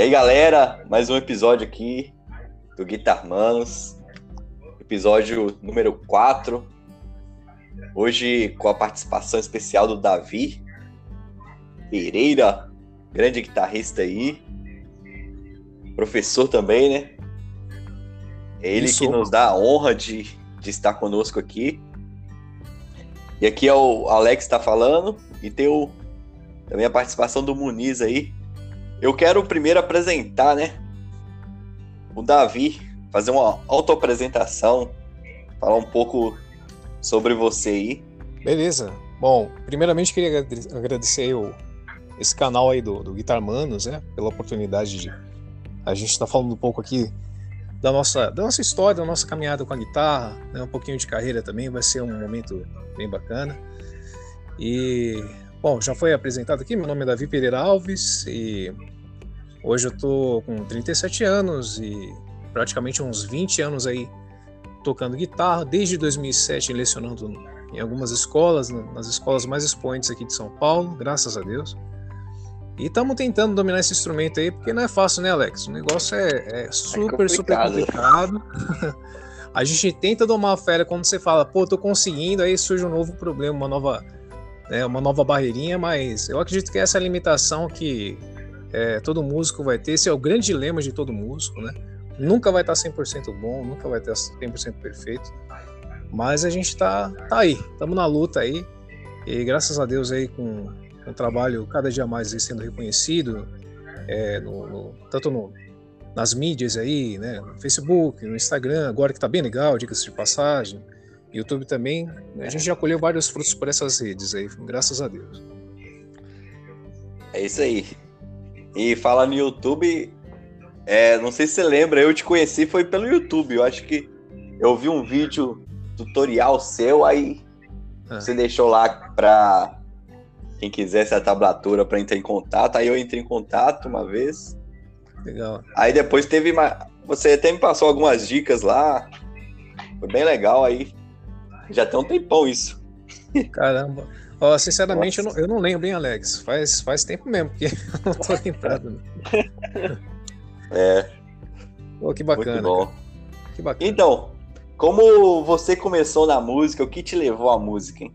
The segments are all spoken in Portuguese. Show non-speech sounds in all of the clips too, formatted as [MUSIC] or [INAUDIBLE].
E aí, galera, mais um episódio aqui do Guitar Manos, episódio número 4. Hoje com a participação especial do Davi Pereira, grande guitarrista aí, professor também, né? É ele Isso. que nos dá a honra de, de estar conosco aqui. E aqui é o Alex está falando e tem o, também a participação do Muniz aí. Eu quero primeiro apresentar, né? O Davi, fazer uma autoapresentação, falar um pouco sobre você aí. Beleza. Bom, primeiramente queria agradecer o, esse canal aí do, do Guitar Manos, né? Pela oportunidade de a gente estar tá falando um pouco aqui da nossa, da nossa história, da nossa caminhada com a guitarra, né? um pouquinho de carreira também, vai ser um momento bem bacana. E Bom, já foi apresentado aqui, meu nome é Davi Pereira Alves e hoje eu tô com 37 anos e praticamente uns 20 anos aí tocando guitarra, desde 2007 lecionando em algumas escolas, nas escolas mais expoentes aqui de São Paulo, graças a Deus. E estamos tentando dominar esse instrumento aí, porque não é fácil, né, Alex? O negócio é, é super, é super complicado. [LAUGHS] a gente tenta domar a fera quando você fala, pô, tô conseguindo, aí surge um novo problema, uma nova né, uma nova barreirinha, mas eu acredito que essa é a limitação que é, todo músico vai ter, esse é o grande dilema de todo músico, né? Nunca vai estar 100% bom, nunca vai estar 100% perfeito, mas a gente tá, tá aí, estamos na luta aí, e graças a Deus aí com, o trabalho cada dia mais sendo reconhecido, é, no, no, tanto no, nas mídias aí, né, no Facebook, no Instagram, agora que tá bem legal, dicas de passagem, YouTube também, a gente já colheu vários frutos por essas redes aí, graças a Deus. É isso aí. E fala no YouTube, é, não sei se você lembra, eu te conheci foi pelo YouTube. Eu acho que eu vi um vídeo tutorial seu, aí ah. você deixou lá para quem quisesse a tablatura para entrar em contato. Aí eu entrei em contato uma vez. Legal. Aí depois teve uma. Você até me passou algumas dicas lá. Foi bem legal aí. Já tem um tempão isso. Caramba. Ó, sinceramente, eu não, eu não, lembro, hein, Alex? Faz, faz tempo mesmo, porque [LAUGHS] eu não tô lembrado. Né? [LAUGHS] É. Pô, que bacana. Que bacana. Então, como você começou na música? O que te levou à música, hein?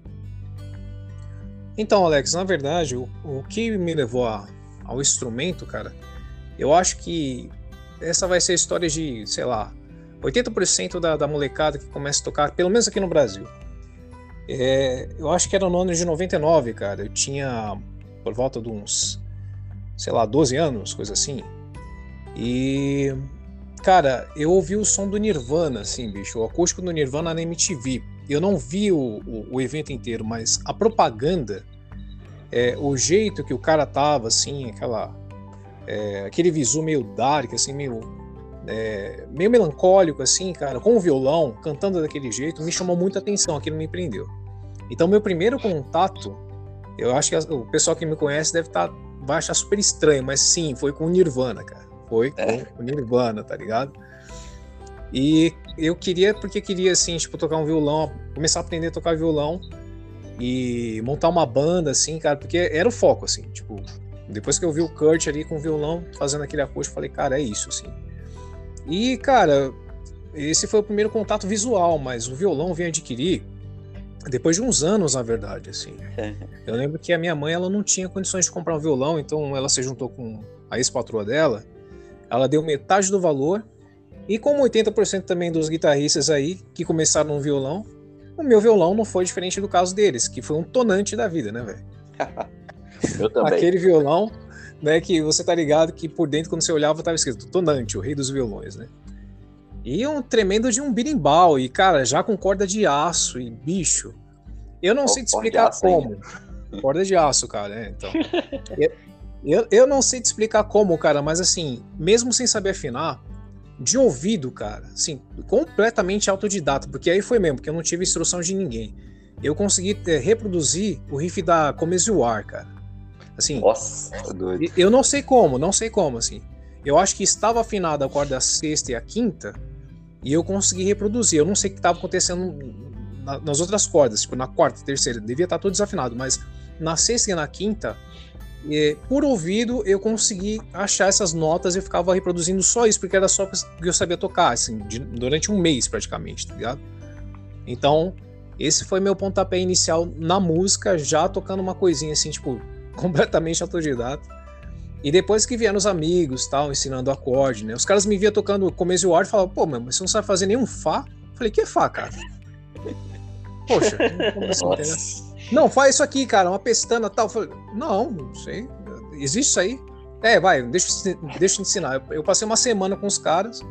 Então, Alex, na verdade, o, o que me levou a, ao instrumento, cara, eu acho que essa vai ser a história de, sei lá, 80% da, da molecada que começa a tocar, pelo menos aqui no Brasil. É, eu acho que era no ano de 99, cara. Eu tinha por volta de uns, sei lá, 12 anos, coisa assim. E, cara, eu ouvi o som do Nirvana, assim, bicho, o acústico do Nirvana na MTV. Eu não vi o, o, o evento inteiro, mas a propaganda, é, o jeito que o cara tava, assim, aquela, é, aquele visu meio dark, assim, meio é, meio melancólico, assim, cara, com o violão, cantando daquele jeito, me chamou muita atenção, aquilo me prendeu. Então, meu primeiro contato, eu acho que o pessoal que me conhece deve estar, tá, vai achar super estranho, mas sim, foi com o Nirvana, cara. Foi com é. o Nirvana, tá ligado? E eu queria, porque queria, assim, tipo, tocar um violão, começar a aprender a tocar violão e montar uma banda, assim, cara, porque era o foco, assim, tipo, depois que eu vi o Kurt ali com o violão fazendo aquele acústico, eu falei, cara, é isso, assim. E, cara, esse foi o primeiro contato visual, mas o violão vim adquirir depois de uns anos, na verdade, assim. [LAUGHS] Eu lembro que a minha mãe, ela não tinha condições de comprar um violão, então ela se juntou com a ex-patroa dela, ela deu metade do valor, e como 80% também dos guitarristas aí que começaram no violão, o meu violão não foi diferente do caso deles, que foi um tonante da vida, né, velho? [LAUGHS] Eu também. Aquele violão né? Que você tá ligado que por dentro, quando você olhava, tava escrito Tonante, o rei dos violões, né? E um tremendo de um birimbau, e cara, já com corda de aço, e bicho. Eu não oh, sei te explicar como. Corda de aço, cara, né? Então. [LAUGHS] eu, eu, não sei te explicar como, cara, mas assim, mesmo sem saber afinar, de ouvido, cara, assim, completamente autodidata, porque aí foi mesmo, porque eu não tive instrução de ninguém. Eu consegui é, reproduzir o riff da Come War, cara. Assim, Nossa, tá doido. Eu não sei como, não sei como, assim. Eu acho que estava afinada a corda sexta e a quinta, e eu consegui reproduzir. Eu não sei o que estava acontecendo nas outras cordas, tipo na quarta, terceira, devia estar tá tudo desafinado, mas na sexta e na quinta E, por ouvido, eu consegui achar essas notas e eu ficava reproduzindo só isso, porque era só que eu sabia tocar, assim, de, durante um mês praticamente, tá ligado? Então, esse foi meu pontapé inicial na música, já tocando uma coisinha assim, tipo, completamente autodidata. E depois que vieram os amigos, tal, ensinando acorde, né? Os caras me via tocando começo e ar e falavam, pô, mas você não sabe fazer nenhum Fá? Eu falei, que é Fá, cara? [LAUGHS] Poxa, não, faz isso aqui, cara, uma pestana tal. Eu falei, não, não sei. Existe isso aí? É, vai, deixa, deixa eu ensinar. Eu, eu, passei uma semana com os caras.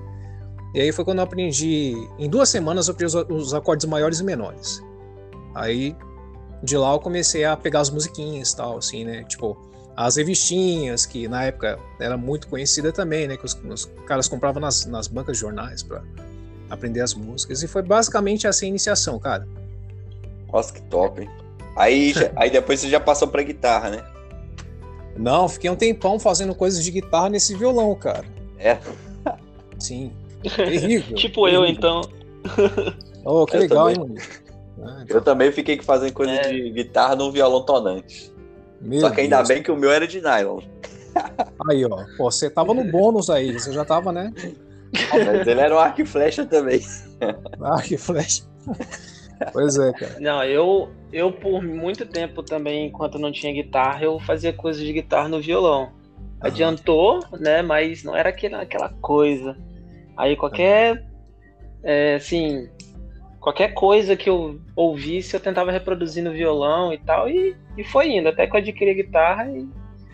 E aí foi quando eu aprendi. Em duas semanas eu aprendi os, os acordes maiores e menores. Aí de lá eu comecei a pegar as musiquinhas e tal, assim, né? Tipo, as revistinhas, que na época era muito conhecida também, né? Que os, os caras compravam nas, nas bancas de jornais para aprender as músicas. E foi basicamente essa iniciação, cara. Nossa, que top, hein? Aí, já, aí depois você já passou pra guitarra, né? Não, fiquei um tempão fazendo coisas de guitarra nesse violão, cara. É? Sim. Terrível. [LAUGHS] tipo terrível. eu, então. Oh, que Eu legal, também. hein, mano? Ah, Eu também fiquei fazendo coisa É. de guitarra num violão tonante. meu Só que ainda Deus. bem que o meu era de nylon. Aí, ó. Pô, você tava no bônus aí. Você já tava, né? Mas ele era um arco e flecha também. Ah, que flash. Pois é, cara. Não, eu, eu por muito tempo também, enquanto não tinha guitarra, eu fazia coisas de guitarra no violão. Adiantou, né? Mas não era aquela, aquela coisa. Aí qualquer, é, assim, qualquer coisa que eu ouvisse, eu tentava reproduzir no violão e tal, e, e foi indo, até que eu adquiri a guitarra e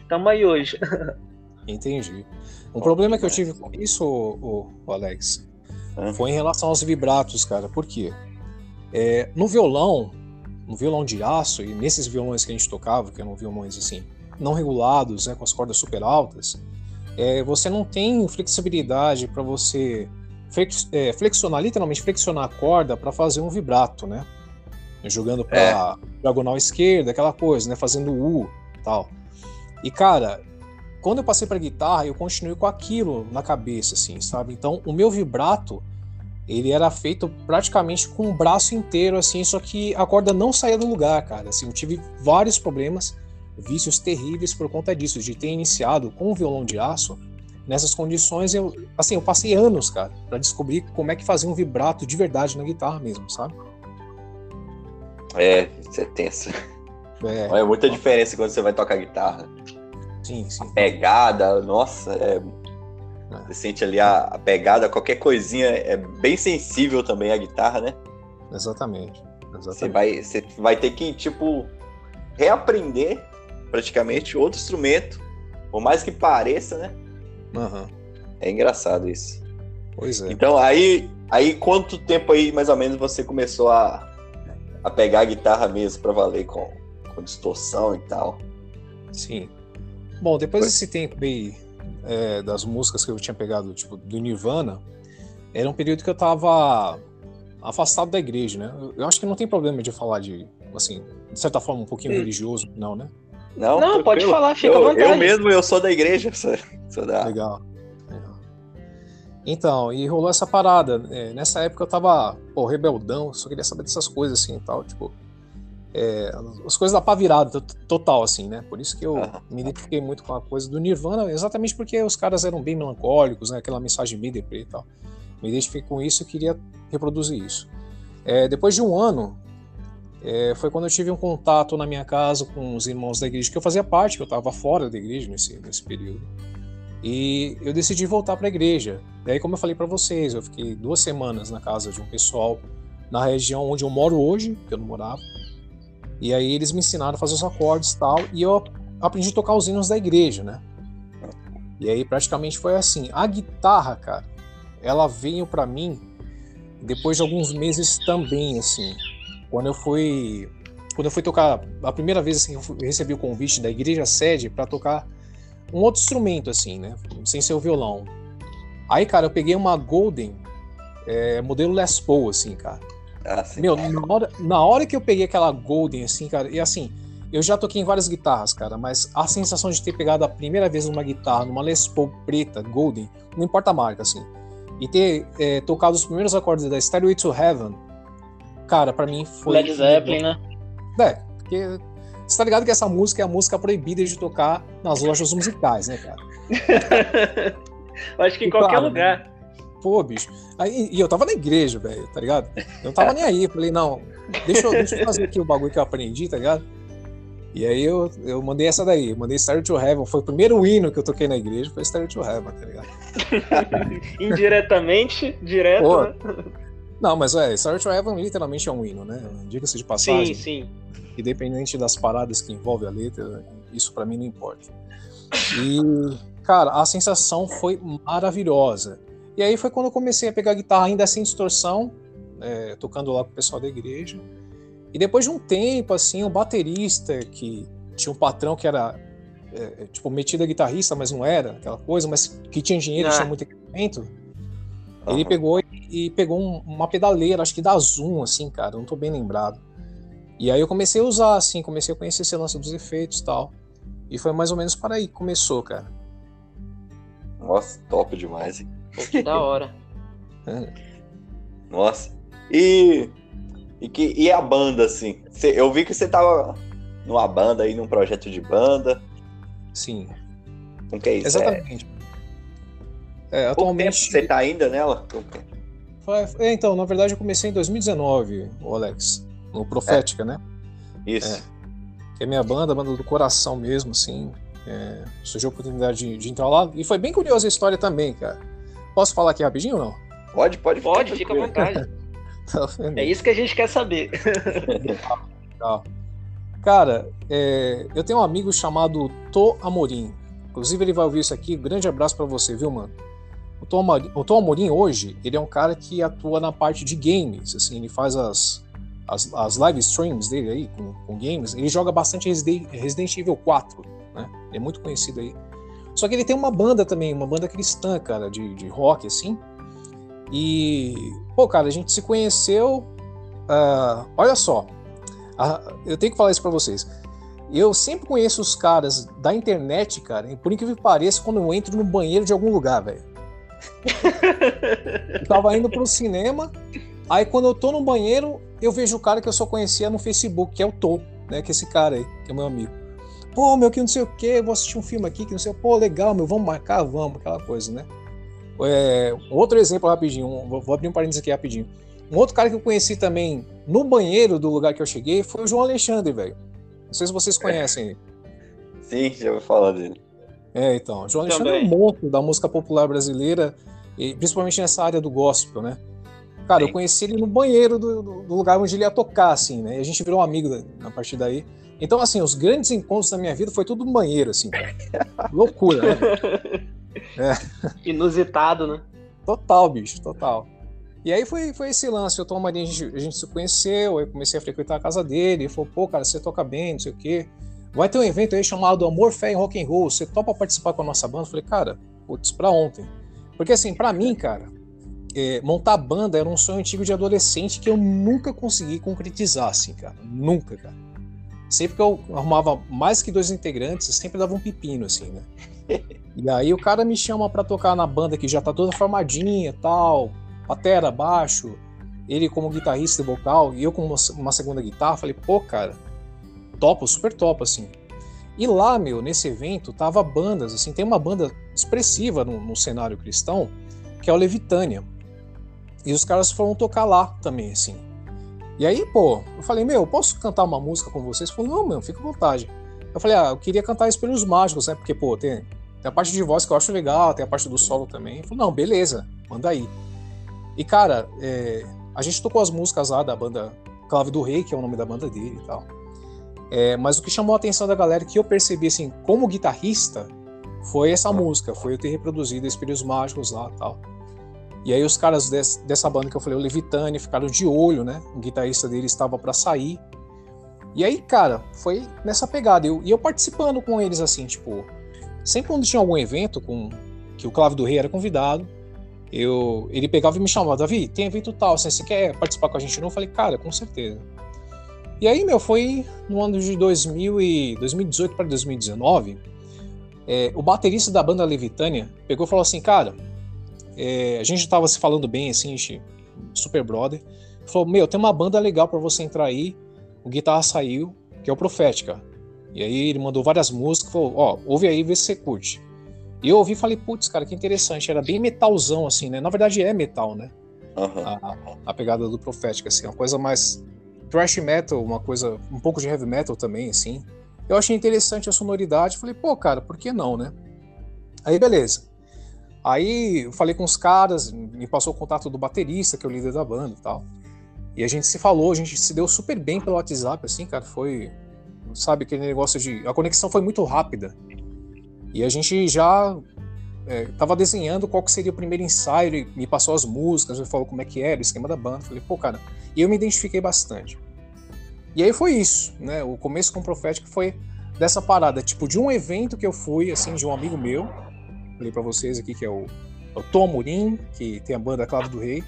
tamo aí hoje. [LAUGHS] Entendi. Um problema que eu tive com isso, ô, ô, Alex, foi em relação aos vibratos, cara. Por quê? É, no violão, no violão de aço, e nesses violões que a gente tocava, que eram violões assim, não regulados, né, com as cordas super altas, é, você não tem flexibilidade para você flex- é, flexionar, literalmente flexionar a corda para fazer um vibrato, né? Jogando para diagonal esquerda, aquela coisa, né? Fazendo U e tal. E cara, quando eu passei para guitarra, eu continuei com aquilo na cabeça, assim, sabe? Então, o meu vibrato, ele era feito praticamente com o braço inteiro, assim, só que a corda não saía do lugar, cara. Assim, eu tive vários problemas, vícios terríveis por conta disso, de ter iniciado com um violão de aço. Nessas condições, eu, assim, eu passei anos, cara, para descobrir como é que fazia um vibrato de verdade na guitarra mesmo, sabe? É, isso é tenso. É, [LAUGHS] Olha, muita diferença quando você vai tocar guitarra. sim, sim. Pegada, nossa, é... você sente ali a, a pegada, qualquer coisinha é bem sensível também a guitarra, né? Exatamente. Você Exatamente. vai, você vai ter que, tipo, reaprender praticamente outro instrumento, por mais que pareça, né? Aham. É engraçado isso. Pois é. Então, aí, aí quanto tempo aí, mais ou menos, você começou a, a pegar a guitarra mesmo pra valer com, com distorção e tal? Sim. Bom, depois Foi. desse tempo aí é, das músicas que eu tinha pegado, tipo, do Nirvana, era um período que eu tava afastado da igreja, né? Eu, acho que não tem problema de falar de, assim, de certa forma, um pouquinho Hum. religioso, não, né? Não, Não, pode falar, fica à eu, vontade. Eu mesmo, eu sou da igreja, [LAUGHS] sou, sou da... Legal. Legal. Então, e rolou essa parada. é, nessa época eu tava, pô, rebeldão, só queria saber dessas coisas, assim, e tal, tipo... é, as coisas da pá virada, to- total, assim, né? Por isso que eu me identifiquei muito com a coisa do Nirvana, exatamente porque os caras eram bem melancólicos, né? Aquela mensagem bem deprê e tal. Me identifiquei com isso e queria reproduzir isso. É, depois de um ano, é, foi quando eu tive um contato na minha casa com os irmãos da igreja, que eu fazia parte, que eu estava fora da igreja nesse, nesse período. E eu decidi voltar para a igreja. Daí, como eu falei para vocês, eu fiquei duas semanas na casa de um pessoal na região onde eu moro hoje, que eu não morava. E aí eles me ensinaram a fazer os acordes e tal, e eu aprendi a tocar os hinos da igreja, né? E aí praticamente foi assim. A guitarra, cara, ela veio para mim depois de alguns meses também, assim. Quando eu fui, quando eu fui tocar a primeira vez assim, eu recebi o convite da igreja sede para tocar um outro instrumento assim, né? Sem ser o violão. Aí, cara, eu peguei uma Golden é, modelo Les Paul, assim, cara. Ah. Meu, na hora, na hora que eu peguei aquela Golden, assim, cara, e assim, eu já toquei em várias guitarras, cara, mas a sensação de ter pegado a primeira vez numa guitarra, numa Les Paul preta, Golden, não importa a marca, assim, e ter é, tocado os primeiros acordes da Stairway to Heaven, cara, pra mim foi. Led Zeppelin, né? É, porque Você tá ligado que essa música é a música proibida de tocar nas lojas musicais, né, cara? [LAUGHS] eu acho que em qualquer claro, lugar. Pô, bicho. Aí, e eu tava na igreja, velho, tá ligado? Eu não tava nem aí. Falei, não, deixa eu, deixa eu fazer aqui o bagulho que eu aprendi, tá ligado? E aí eu, eu mandei essa daí, eu mandei Star to Heaven. Foi o primeiro hino que eu toquei na igreja, foi Star to Heaven, tá ligado? [LAUGHS] Indiretamente, direto. Pô, né? Não, mas é, Star to Heaven literalmente é um hino, né? Diga-se de passagem. Sim, sim. Independente das paradas que envolve a letra, isso para mim não importa. E, cara, a sensação foi maravilhosa. E aí foi quando eu comecei a pegar guitarra ainda sem distorção, é, tocando lá com o pessoal da igreja. E depois de um tempo, assim, um baterista que tinha um patrão que era, é, é tipo, metido a guitarrista, mas não era aquela coisa, mas que tinha dinheiro, ah. tinha muito equipamento, ele pegou e pegou um, uma pedaleira, acho que da Zoom, assim, cara, não tô bem lembrado. E aí eu comecei a usar, assim, comecei a conhecer esse lance dos efeitos e tal. E foi mais ou menos para aí que começou, cara. Nossa, top demais, hein? Pô, que da hora. [LAUGHS] É. Nossa. E e, que, e a banda, assim? Cê, eu vi que você tava numa banda aí, num projeto de banda. Sim. Como que é isso? Exatamente. É, é atualmente. você tá ainda nela? É, então, na verdade, eu comecei em 2019, o Alex. No Profética, é. né? Isso. É, que é minha banda, a banda do coração mesmo, assim. É, surgiu a oportunidade de, de, entrar lá. E foi bem curiosa a história também, cara. Posso falar aqui rapidinho ou não? Pode, pode. Pode, fica à vontade. [LAUGHS] Tá é isso que a gente quer saber. Cara, é, eu tenho um amigo chamado To Amorim. Inclusive, ele vai ouvir isso aqui. Grande abraço para você, viu, mano? O Tom, Amorim, o Tom Amorim hoje, ele é um cara que atua na parte de games, assim, ele faz as, as, as live streams dele aí com, com, games. Ele joga bastante Resident, Evil 4, né? Ele é muito conhecido aí. Só que ele tem uma banda também, uma banda cristã, cara, de, de rock, assim. E, pô, cara, a gente se conheceu. Uh, olha só, uh, eu tenho que falar isso pra vocês. Eu sempre conheço os caras da internet, cara, e por incrível que pareça, quando eu entro no banheiro de algum lugar, velho. Tava indo pro cinema, aí quando eu tô no banheiro, eu vejo o cara que eu só conhecia no Facebook, que é o Tô, né? Que é esse cara aí, que é meu amigo. Pô, meu, que não sei o que, vou assistir um filme aqui, que não sei o Pô, legal, meu, vamos marcar? Vamos, aquela coisa, né? É, outro exemplo rapidinho, um, vou abrir um parênteses aqui rapidinho. Um outro cara que eu conheci também no banheiro do lugar que eu cheguei foi o João Alexandre, velho. Não sei se vocês conhecem. Sim, já ouvi falar dele. É, então. João Alexandre também. é um monstro da música popular brasileira, e principalmente nessa área do gospel, né? Cara, Sim. eu conheci ele no banheiro do, do, lugar onde ele ia tocar, assim, né? E a gente virou um amigo a partir daí. Então, assim, os grandes encontros da minha vida foi tudo no banheiro, assim, cara. [LAUGHS] Loucura, né? [LAUGHS] É. Inusitado, né? Total, bicho, total. E aí foi, foi esse lance, Tom Marinho, a gente, a gente se conheceu, eu comecei a frequentar a casa dele, ele falou, pô, cara, você toca bem, não sei o quê. Vai ter um evento aí chamado Amor, Fé e Rock and Roll, você topa participar com a nossa banda? Eu falei, cara, putz, pra ontem. Porque assim, para mim, cara, é, montar banda era um sonho antigo de adolescente que eu nunca consegui concretizar, assim, cara. Nunca, cara. Sempre que eu arrumava mais que dois integrantes, sempre dava um pepino, assim, né? [LAUGHS] E aí o cara me chama para tocar na banda que já tá toda formadinha tal, batera, baixo, ele como guitarrista e vocal, e eu com uma segunda guitarra, falei, pô, cara, topo, super top, assim. E lá, meu, nesse evento, tava bandas, assim, tem uma banda expressiva no, no cenário cristão, que é o Levitânia. E os caras foram tocar lá também, assim. E aí, pô, eu falei, meu, posso cantar uma música com vocês? Falou, não, meu, fica à vontade. Eu falei, ah, eu queria cantar Espelhos Mágicos, né? Porque, pô, tem, tem a parte de voz que eu acho legal, tem a parte do solo também. Falou, não, beleza, manda aí. E, cara, é, a gente tocou as músicas lá da banda Clave do Rei, que é o nome da banda dele e tal. É, mas o que chamou a atenção da galera, que eu percebi, assim, como guitarrista, foi essa música, foi eu ter reproduzido Espíritos Mágicos lá e tal. E aí os caras desse, dessa banda que eu falei, o Levitani, ficaram de olho, né? O guitarrista dele estava para sair. E aí, cara, foi nessa pegada. Eu, e eu participando com eles, assim, tipo, Sempre quando tinha algum evento com que o Cláudio do Rei era convidado, eu, ele pegava e me chamava, Davi, tem evento tal, você quer participar com a gente? Eu falei, cara, com certeza. E aí, meu, foi no ano de 2000 e 2018 para 2019, é, o baterista da banda Levitânia pegou e falou assim, cara, é, a gente estava se falando bem, assim, super brother, falou, meu, tem uma banda legal para você entrar aí, o guitarra saiu, que é o Profética. E aí ele mandou várias músicas, falou, ó, ouve aí, vê se você curte. E eu ouvi e falei, putz, cara, que interessante. Era bem metalzão, assim, né? Na verdade é metal, né? Uhum. A, a, pegada do Profética, assim, uma coisa mais thrash metal, uma coisa, um pouco de heavy metal também, assim. Eu achei interessante a sonoridade, falei, pô, cara, por que não, né? Aí, beleza. Aí eu falei com os caras, me passou o contato do baterista, que é o líder da banda e tal. E a gente se falou, a gente se deu super bem pelo WhatsApp, assim, cara, foi, sabe, aquele negócio de... A conexão foi muito rápida. E a gente já é, tava desenhando qual que seria o primeiro ensaio, ele me passou as músicas, ele falou como é que era, o esquema da banda. Falei, pô, cara, e eu me identifiquei bastante. E aí foi isso, né? O começo com o Profético foi dessa parada, tipo, de um evento que eu fui, assim, de um amigo meu, falei para vocês aqui que é o, é o Tom Amorim, que tem a banda Claro do Rei.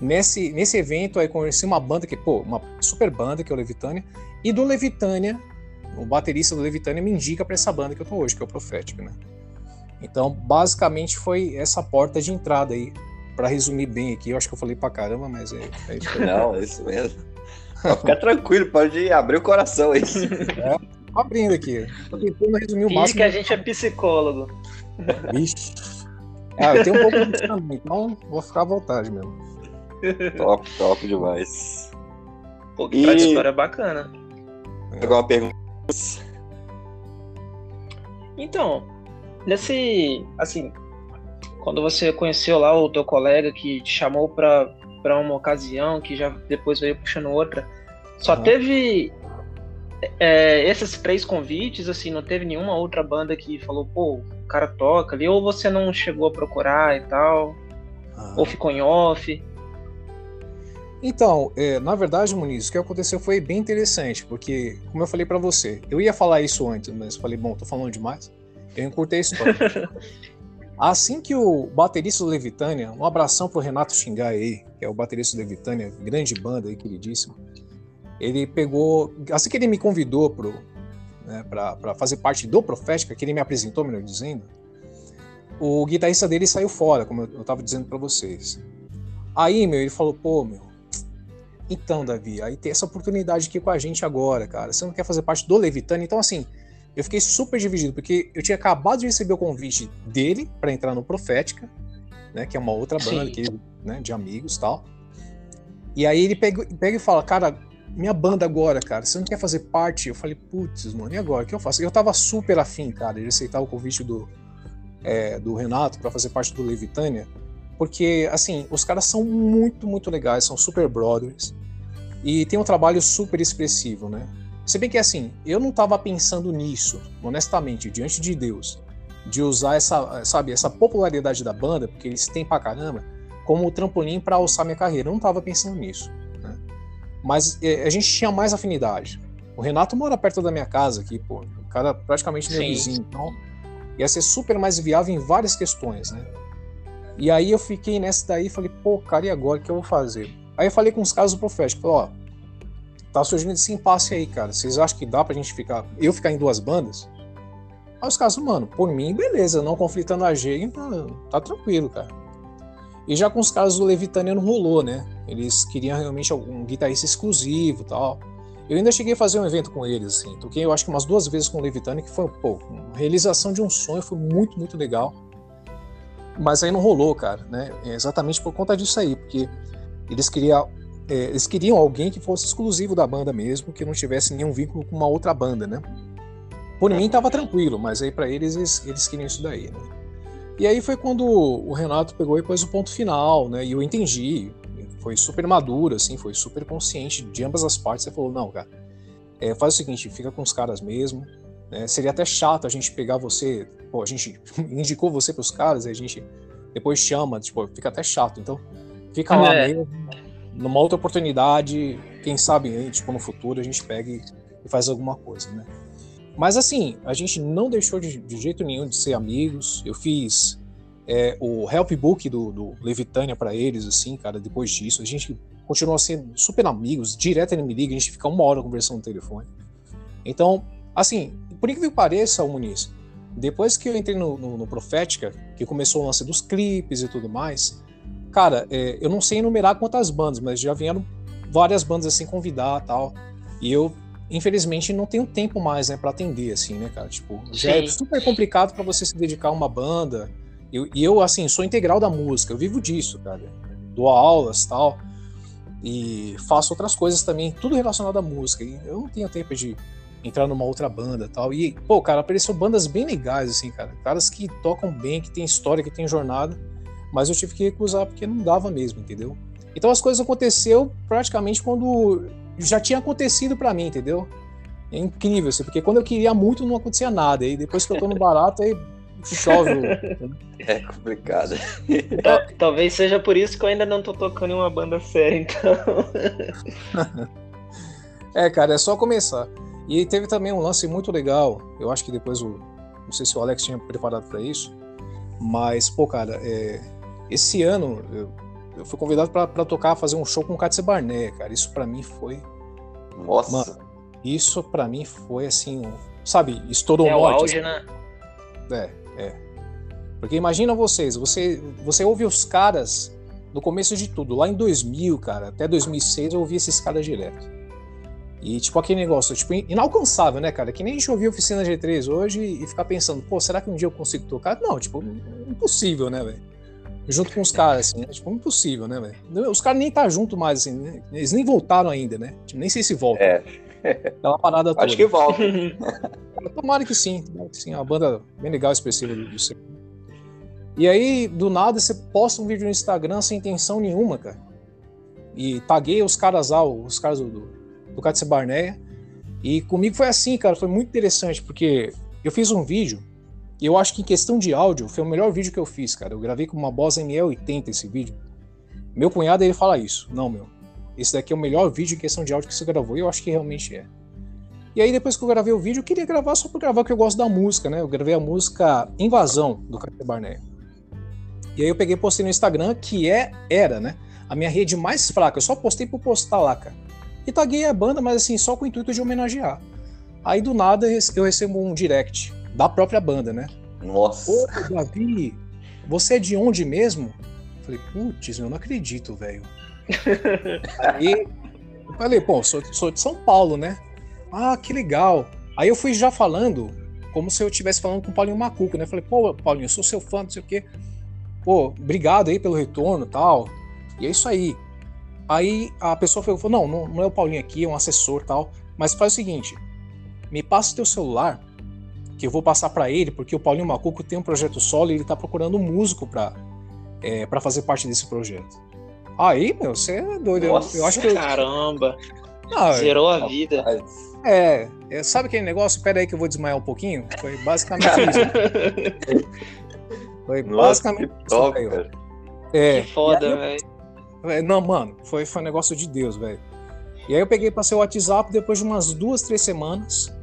Nesse, nesse evento aí conheci uma banda que, pô, uma super banda que é o Levitânia, e do Levitânia o baterista do Levitânia me indica para essa banda que eu tô hoje, que é o Profético, né? Então, basicamente foi essa porta de entrada aí. Para resumir bem aqui, eu acho que eu falei pra caramba, mas é, é isso. [LAUGHS] Não, é isso mesmo. Fica tranquilo, pode abrir o coração aí. É, tô abrindo aqui. Tô tentando resumir o Finge máximo. que a gente é psicólogo. Vixe. Ah, eu tenho um pouco disso também, então vou ficar à vontade mesmo. Top, top demais. Pô, que e... história bacana. Agora uma pergunta então, nesse, assim, quando você conheceu lá o teu colega que te chamou para para uma ocasião, que já depois veio puxando outra, só teve é, esses três convites, assim, não teve nenhuma outra banda que falou, pô, o cara toca ali, ou você não chegou a procurar e tal, uhum. ou ficou em off? Então, é, na verdade, Muniz, o que aconteceu foi bem interessante, porque, como eu falei para você, eu ia falar isso antes, mas falei, bom, tô falando demais. Eu encurtei a história. [LAUGHS] assim que o baterista do Levitânia, um abração pro Renato Xingai aí, que é o baterista do Levitânia, grande banda aí, queridíssimo. Ele pegou, assim que ele me convidou pro, né, para fazer parte do Profética, que ele me apresentou, melhor dizendo, o guitarrista dele saiu fora, como eu, eu tava dizendo para vocês. Aí, meu, ele falou, pô, meu, então, Davi, aí tem essa oportunidade aqui com a gente agora, cara. Você não quer fazer parte do Levitano? Então, assim, eu fiquei super dividido, porque eu tinha acabado de receber o convite dele para entrar no Profética, né? Que é uma outra banda que, né, de amigos tal. E aí ele pega, pega e fala, cara, minha banda agora, cara, você não quer fazer parte? Eu falei, putz, mano, e agora? O que eu faço? Eu tava super afim, cara, de aceitar o convite do, é, do Renato para fazer parte do Levitânia. Porque, assim, os caras são muito, muito legais, são super brothers. E tem um trabalho super expressivo, né? Se bem que, assim, eu não estava pensando nisso, honestamente, diante de Deus, de usar essa, sabe, essa popularidade da banda, porque eles têm pra caramba, como trampolim para alçar minha carreira. Eu não estava pensando nisso. Né? Mas é, a gente tinha mais afinidade. O Renato mora perto da minha casa aqui, pô. O cara praticamente meu Sim. vizinho. Então, ia ser super mais viável em várias questões, né? E aí eu fiquei nessa daí e falei, pô, cara, e agora o que eu vou fazer? Aí eu falei com os caras do Profético, falei, ó, tá surgindo esse impasse aí, cara. Vocês acham que dá pra gente ficar, eu ficar em duas bandas? Aí os caras, mano, por mim, beleza, não conflitando a G, tá, tranquilo, cara. E já com os caras do Levitânia não rolou, né? Eles queriam realmente um guitarrista exclusivo tal. Eu ainda cheguei a fazer um evento com eles, assim. Toquei, eu acho que umas duas vezes com o Levitânia, que foi, pô, uma realização de um sonho, foi muito, muito legal. Mas aí não rolou, cara, né? É exatamente por conta disso aí, porque eles queriam, é, eles queriam alguém que fosse exclusivo da banda mesmo, que não tivesse nenhum vínculo com uma outra banda, né? Por mim tava tranquilo, mas aí para eles, eles, eles queriam isso daí, né? E aí foi quando o Renato pegou e pôs o ponto final, né? E eu entendi, foi super maduro, assim, foi super consciente de ambas as partes. Ele falou, não, cara, é, faz o seguinte, fica com os caras mesmo, né? Seria até chato a gente pegar você, pô, a gente [LAUGHS] indicou você para os caras e a gente depois chama, tipo, fica até chato. Então, fica lá é. mesmo, numa outra oportunidade, quem sabe, tipo, no futuro a gente pega e, faz alguma coisa, né? Mas assim, a gente não deixou de, de jeito nenhum de ser amigos. Eu fiz é, o help book do, do Levitânia para eles, assim, cara, depois disso. A gente continuou sendo super amigos, direto ele me liga, a gente fica uma hora conversando no telefone. Então, assim, por incrível que pareça, Muniz, depois que eu entrei no, no, no, Profética, que começou o lance dos clipes e tudo mais, cara, é, eu não sei enumerar quantas bandas, mas já vieram várias bandas assim convidar tal. E eu infelizmente não tenho tempo mais, né, para atender assim, né, cara? Tipo, já é super complicado para você se dedicar a uma banda. Eu, e eu assim, sou integral da música, eu vivo disso, cara. Dou aulas, tal. E faço outras coisas também, tudo relacionado à música. Eu não tenho tempo de entrar numa outra banda, tal. E, pô, cara, apareceu bandas bem legais assim, cara. Caras que tocam bem, que tem história, que tem jornada, mas eu tive que recusar porque não dava mesmo, entendeu? Então as coisas aconteceu praticamente quando já tinha acontecido para mim, entendeu? É incrível, assim, porque quando eu queria muito não acontecia nada. E depois que eu tô no barato, aí chove. [LAUGHS] é complicado. Talvez seja por isso que eu ainda não tô tocando em uma banda séria, então. [LAUGHS] é, cara, é só começar. E teve também um lance muito legal. Eu acho que depois o. Não sei se o Alex tinha preparado para isso. Mas, pô, cara, é, esse ano eu, eu fui convidado para tocar, fazer um show com o Katze Barnett, cara. Isso para mim foi. Nossa. Mano, isso para mim foi assim, sabe, estourou é o norte. Auge, assim. né? É, é. Porque imagina vocês, você, você ouve os caras no começo de tudo, lá em 2000, cara, até 2006 eu ouvi esses caras direto. E, tipo, aquele negócio, tipo, inalcançável, né, cara? Que nem a gente ouvir Oficina G3 hoje e ficar pensando, pô, será que um dia eu consigo tocar? Não, tipo, impossível, né, velho? Junto com os caras, assim, né? Tipo, impossível, né, velho? Os caras nem tá junto mais, assim, né? Eles nem voltaram ainda, né? Tipo, nem sei se voltam. É. [LAUGHS] Aquela parada toda. Acho que volta. [LAUGHS] tomara que sim, tomara que sim. É uma banda bem legal, expressiva do, do E aí, do nada, você posta um vídeo no Instagram sem intenção nenhuma, cara. E taguei os caras lá, os caras do, do, do Katse Barneia. E comigo foi assim, cara, foi muito interessante, porque eu fiz um vídeo eu acho que em questão de áudio, foi o melhor vídeo que eu fiz, cara. Eu gravei com uma Boss ME80 esse vídeo. Meu cunhado, ele fala isso. Não, meu. Esse daqui é o melhor vídeo em questão de áudio que você gravou. E eu acho que realmente é. E aí, depois que eu gravei o vídeo, eu queria gravar só pra gravar, porque eu gosto da música, né? Eu gravei a música Invasão, do Carter Barnett. E aí eu peguei e postei no Instagram, que é, era, né? A minha rede mais fraca. Eu só postei por postar lá, cara. E taguei a banda, mas assim, só com o intuito de homenagear. Aí do nada eu recebo um direct da própria banda, né? Nossa. Ô, Davi, você é de onde mesmo? Eu falei, putz, eu não acredito, velho. Aí eu falei, pô, sou, sou de São Paulo, né? Ah, que legal. Aí eu fui já falando, como se eu estivesse falando com o Paulinho Macuco, né? Eu falei, pô, Paulinho, eu sou seu fã, não sei o quê. Pô, obrigado aí pelo retorno tal. E é isso aí. Aí a pessoa falou, não, não, não é o Paulinho aqui, é um assessor tal. Mas faz o seguinte, me passa o teu celular que eu vou passar para ele, porque o Paulinho Macuco tem um projeto solo e ele está procurando um músico para é, pra fazer parte desse projeto. Aí, meu, você é doido. Nossa, eu, eu acho que. Caramba! Ah, Zerou a vida. É, é, sabe aquele negócio? Pera aí que eu vou desmaiar um pouquinho. Foi basicamente isso. [LAUGHS] Foi basicamente Nossa, top, isso, velho. É, que foda, velho. É, não, mano, foi, foi um negócio de Deus, velho. E aí eu peguei, passei o WhatsApp depois de umas duas, três semanas.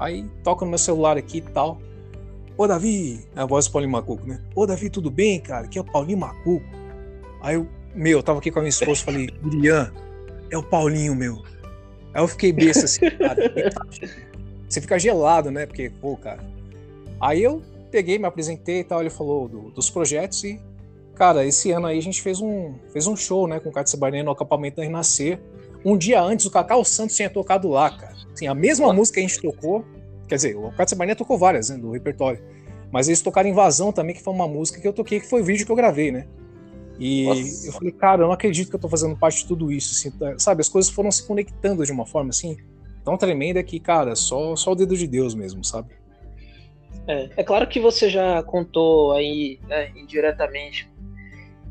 Aí toca no meu celular aqui e tal. Ô Davi, é a voz do Paulinho Macuco, né? Ô Davi, tudo bem, cara? Aqui é o Paulinho Macuco. Aí eu, meu, eu tava aqui com a minha esposa falei, Guilherme, é o Paulinho, meu. Aí eu fiquei besta assim, cara. Você fica gelado, né? Porque, pô, cara. Aí eu peguei, me apresentei e tal. Ele falou do, dos projetos e, cara, esse ano aí a gente fez um, fez um show, né, com o Cátia Sabarnê no acampamento da Renascer. Um dia antes, o Cacau Santos tinha tocado lá, cara. Assim, a mesma música que a gente tocou, quer dizer, o Cátia Sabarnê tocou várias, né, do repertório. Mas eles tocaram Invasão também, que foi uma música que eu toquei, que foi o vídeo que eu gravei, né? E Nossa. eu falei, cara, eu não acredito que eu tô fazendo parte de tudo isso, assim, tá, sabe? As coisas foram se conectando de uma forma, assim, tão tremenda que, cara, só, só o dedo de Deus mesmo, sabe? É, é claro que você já contou aí, né, indiretamente,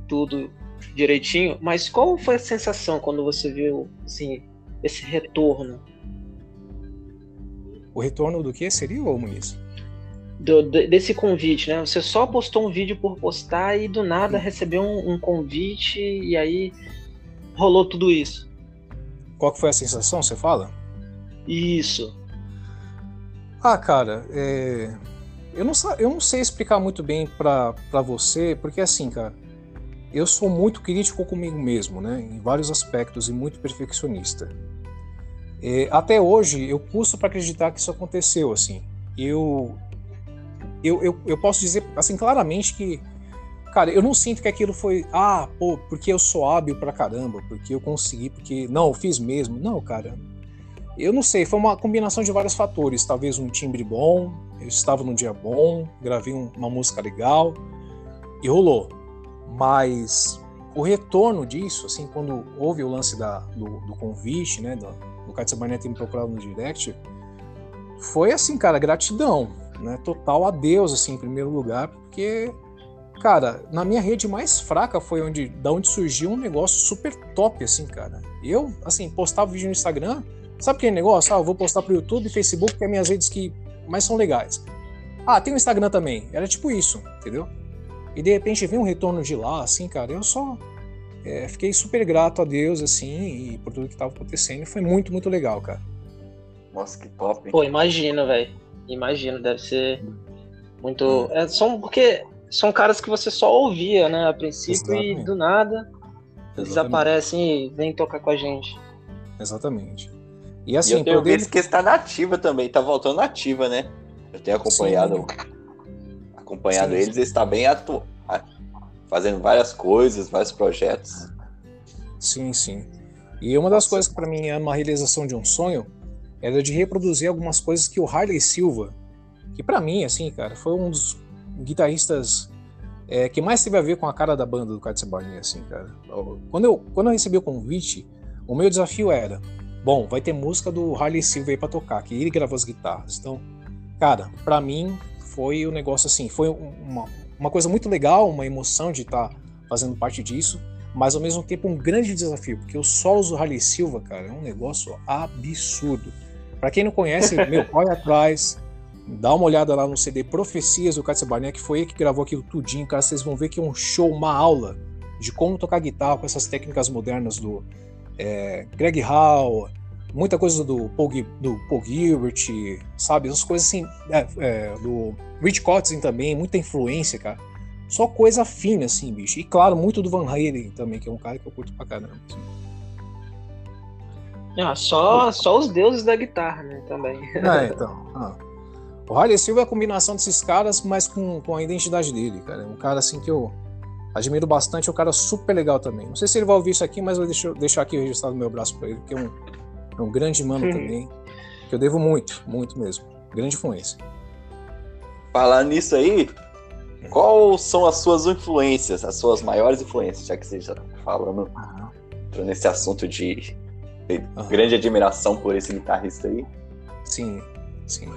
tudo direitinho, mas qual foi a sensação quando você viu assim, esse retorno? O retorno do que seria, ô Muniz? Do, desse convite, né? Você só postou um vídeo por postar e do nada recebeu um, um, convite e aí rolou tudo isso. Qual que foi a sensação, você fala? Isso. Ah, cara, é... eu, não, eu não sei explicar muito bem para você, porque assim, cara, eu sou muito crítico comigo mesmo, né, em vários aspectos e muito perfeccionista. É, até hoje eu custo para acreditar que isso aconteceu, assim. Eu, eu, eu, eu posso dizer assim claramente que, cara, eu não sinto que aquilo foi, ah, pô, porque eu sou hábil pra caramba, porque eu consegui, porque não, eu fiz mesmo. Não, cara. eu não sei, foi uma combinação de vários fatores. Talvez um timbre bom, eu estava num dia bom, gravei uma música legal e rolou. Mas o retorno disso, assim, quando houve o lance da, do, do convite, né, do, do Katsu Barnett me procurado no direct, foi assim, cara, gratidão, né, total a Deus, assim, em primeiro lugar, porque, cara, na minha rede mais fraca foi onde, da onde surgiu um negócio super top, assim, cara. Eu, assim, postava vídeo no Instagram, Sabe aquele negócio? Ah, eu vou postar pro YouTube e Facebook, que é minhas redes que mais são legais. Ah, tem o Instagram também. Era tipo isso, entendeu? E de repente vem um retorno de lá, assim, cara, eu só é, fiquei super grato a Deus, assim, e por tudo que tava acontecendo. E foi muito, muito legal, cara. Nossa, que top. Hein? Pô, imagino, velho. Imagino, deve ser muito. É, são porque são caras que você só ouvia, né, a princípio, Exatamente. e do nada eles aparecem e vêm tocar com a gente. Exatamente. E assim, e eu tenho poder... visto que está nativa também, está voltando nativa, né? Eu tenho acompanhado, sim. Acompanhado sim, eles, sim. está bem atu... fazendo várias coisas, vários projetos. Sim, sim. E uma das coisas que para mim é uma realização de um sonho era de reproduzir algumas coisas que o Harley Silva, que para mim, assim, cara, foi um dos guitarristas é, que mais teve a ver com a cara da banda do Cat Barney, assim, cara. Quando eu, quando eu recebi o convite, o meu desafio era Bom, vai ter música do Harley Silver aí pra tocar, que ele gravou as guitarras. Então, cara, para mim foi o um negócio assim, foi uma, uma coisa muito legal, uma emoção de estar tá fazendo parte disso, mas ao mesmo tempo um grande desafio, porque os solos do Harley Silva, cara, é um negócio absurdo. Para quem não conhece, [LAUGHS] meu, corre atrás, dá uma olhada lá no CD Profecias do Katsu Barnett, que foi ele que gravou aquilo tudinho, cara, vocês vão ver que é um show, uma aula de como tocar guitarra com essas técnicas modernas do é, Greg Hall, muita coisa do Paul, do Paul Gilbert, sabe? Essas coisas assim, é, é, do Rich Kotzen também, muita influência, cara. Só coisa fina, assim, bicho. E claro, muito do Van Halen também, que é um cara que eu curto pra caramba. Assim. Ah, só, só os deuses da guitarra, né, também. É, então. Ah. O Harley Silva é a combinação desses caras, mas com, com a identidade dele, cara. É um cara assim que eu Admiro bastante, é um cara super legal também. Não sei se ele vai ouvir isso aqui, mas eu vou deixar aqui registrado no meu braço para ele, porque é um, é um grande mano hum. também, que eu devo muito, muito mesmo. Grande influência. Falar nisso aí, quais são as suas influências, as suas maiores influências, já que você já tá falando uhum. nesse assunto de, de uhum. grande admiração por esse guitarrista aí? Sim, sim.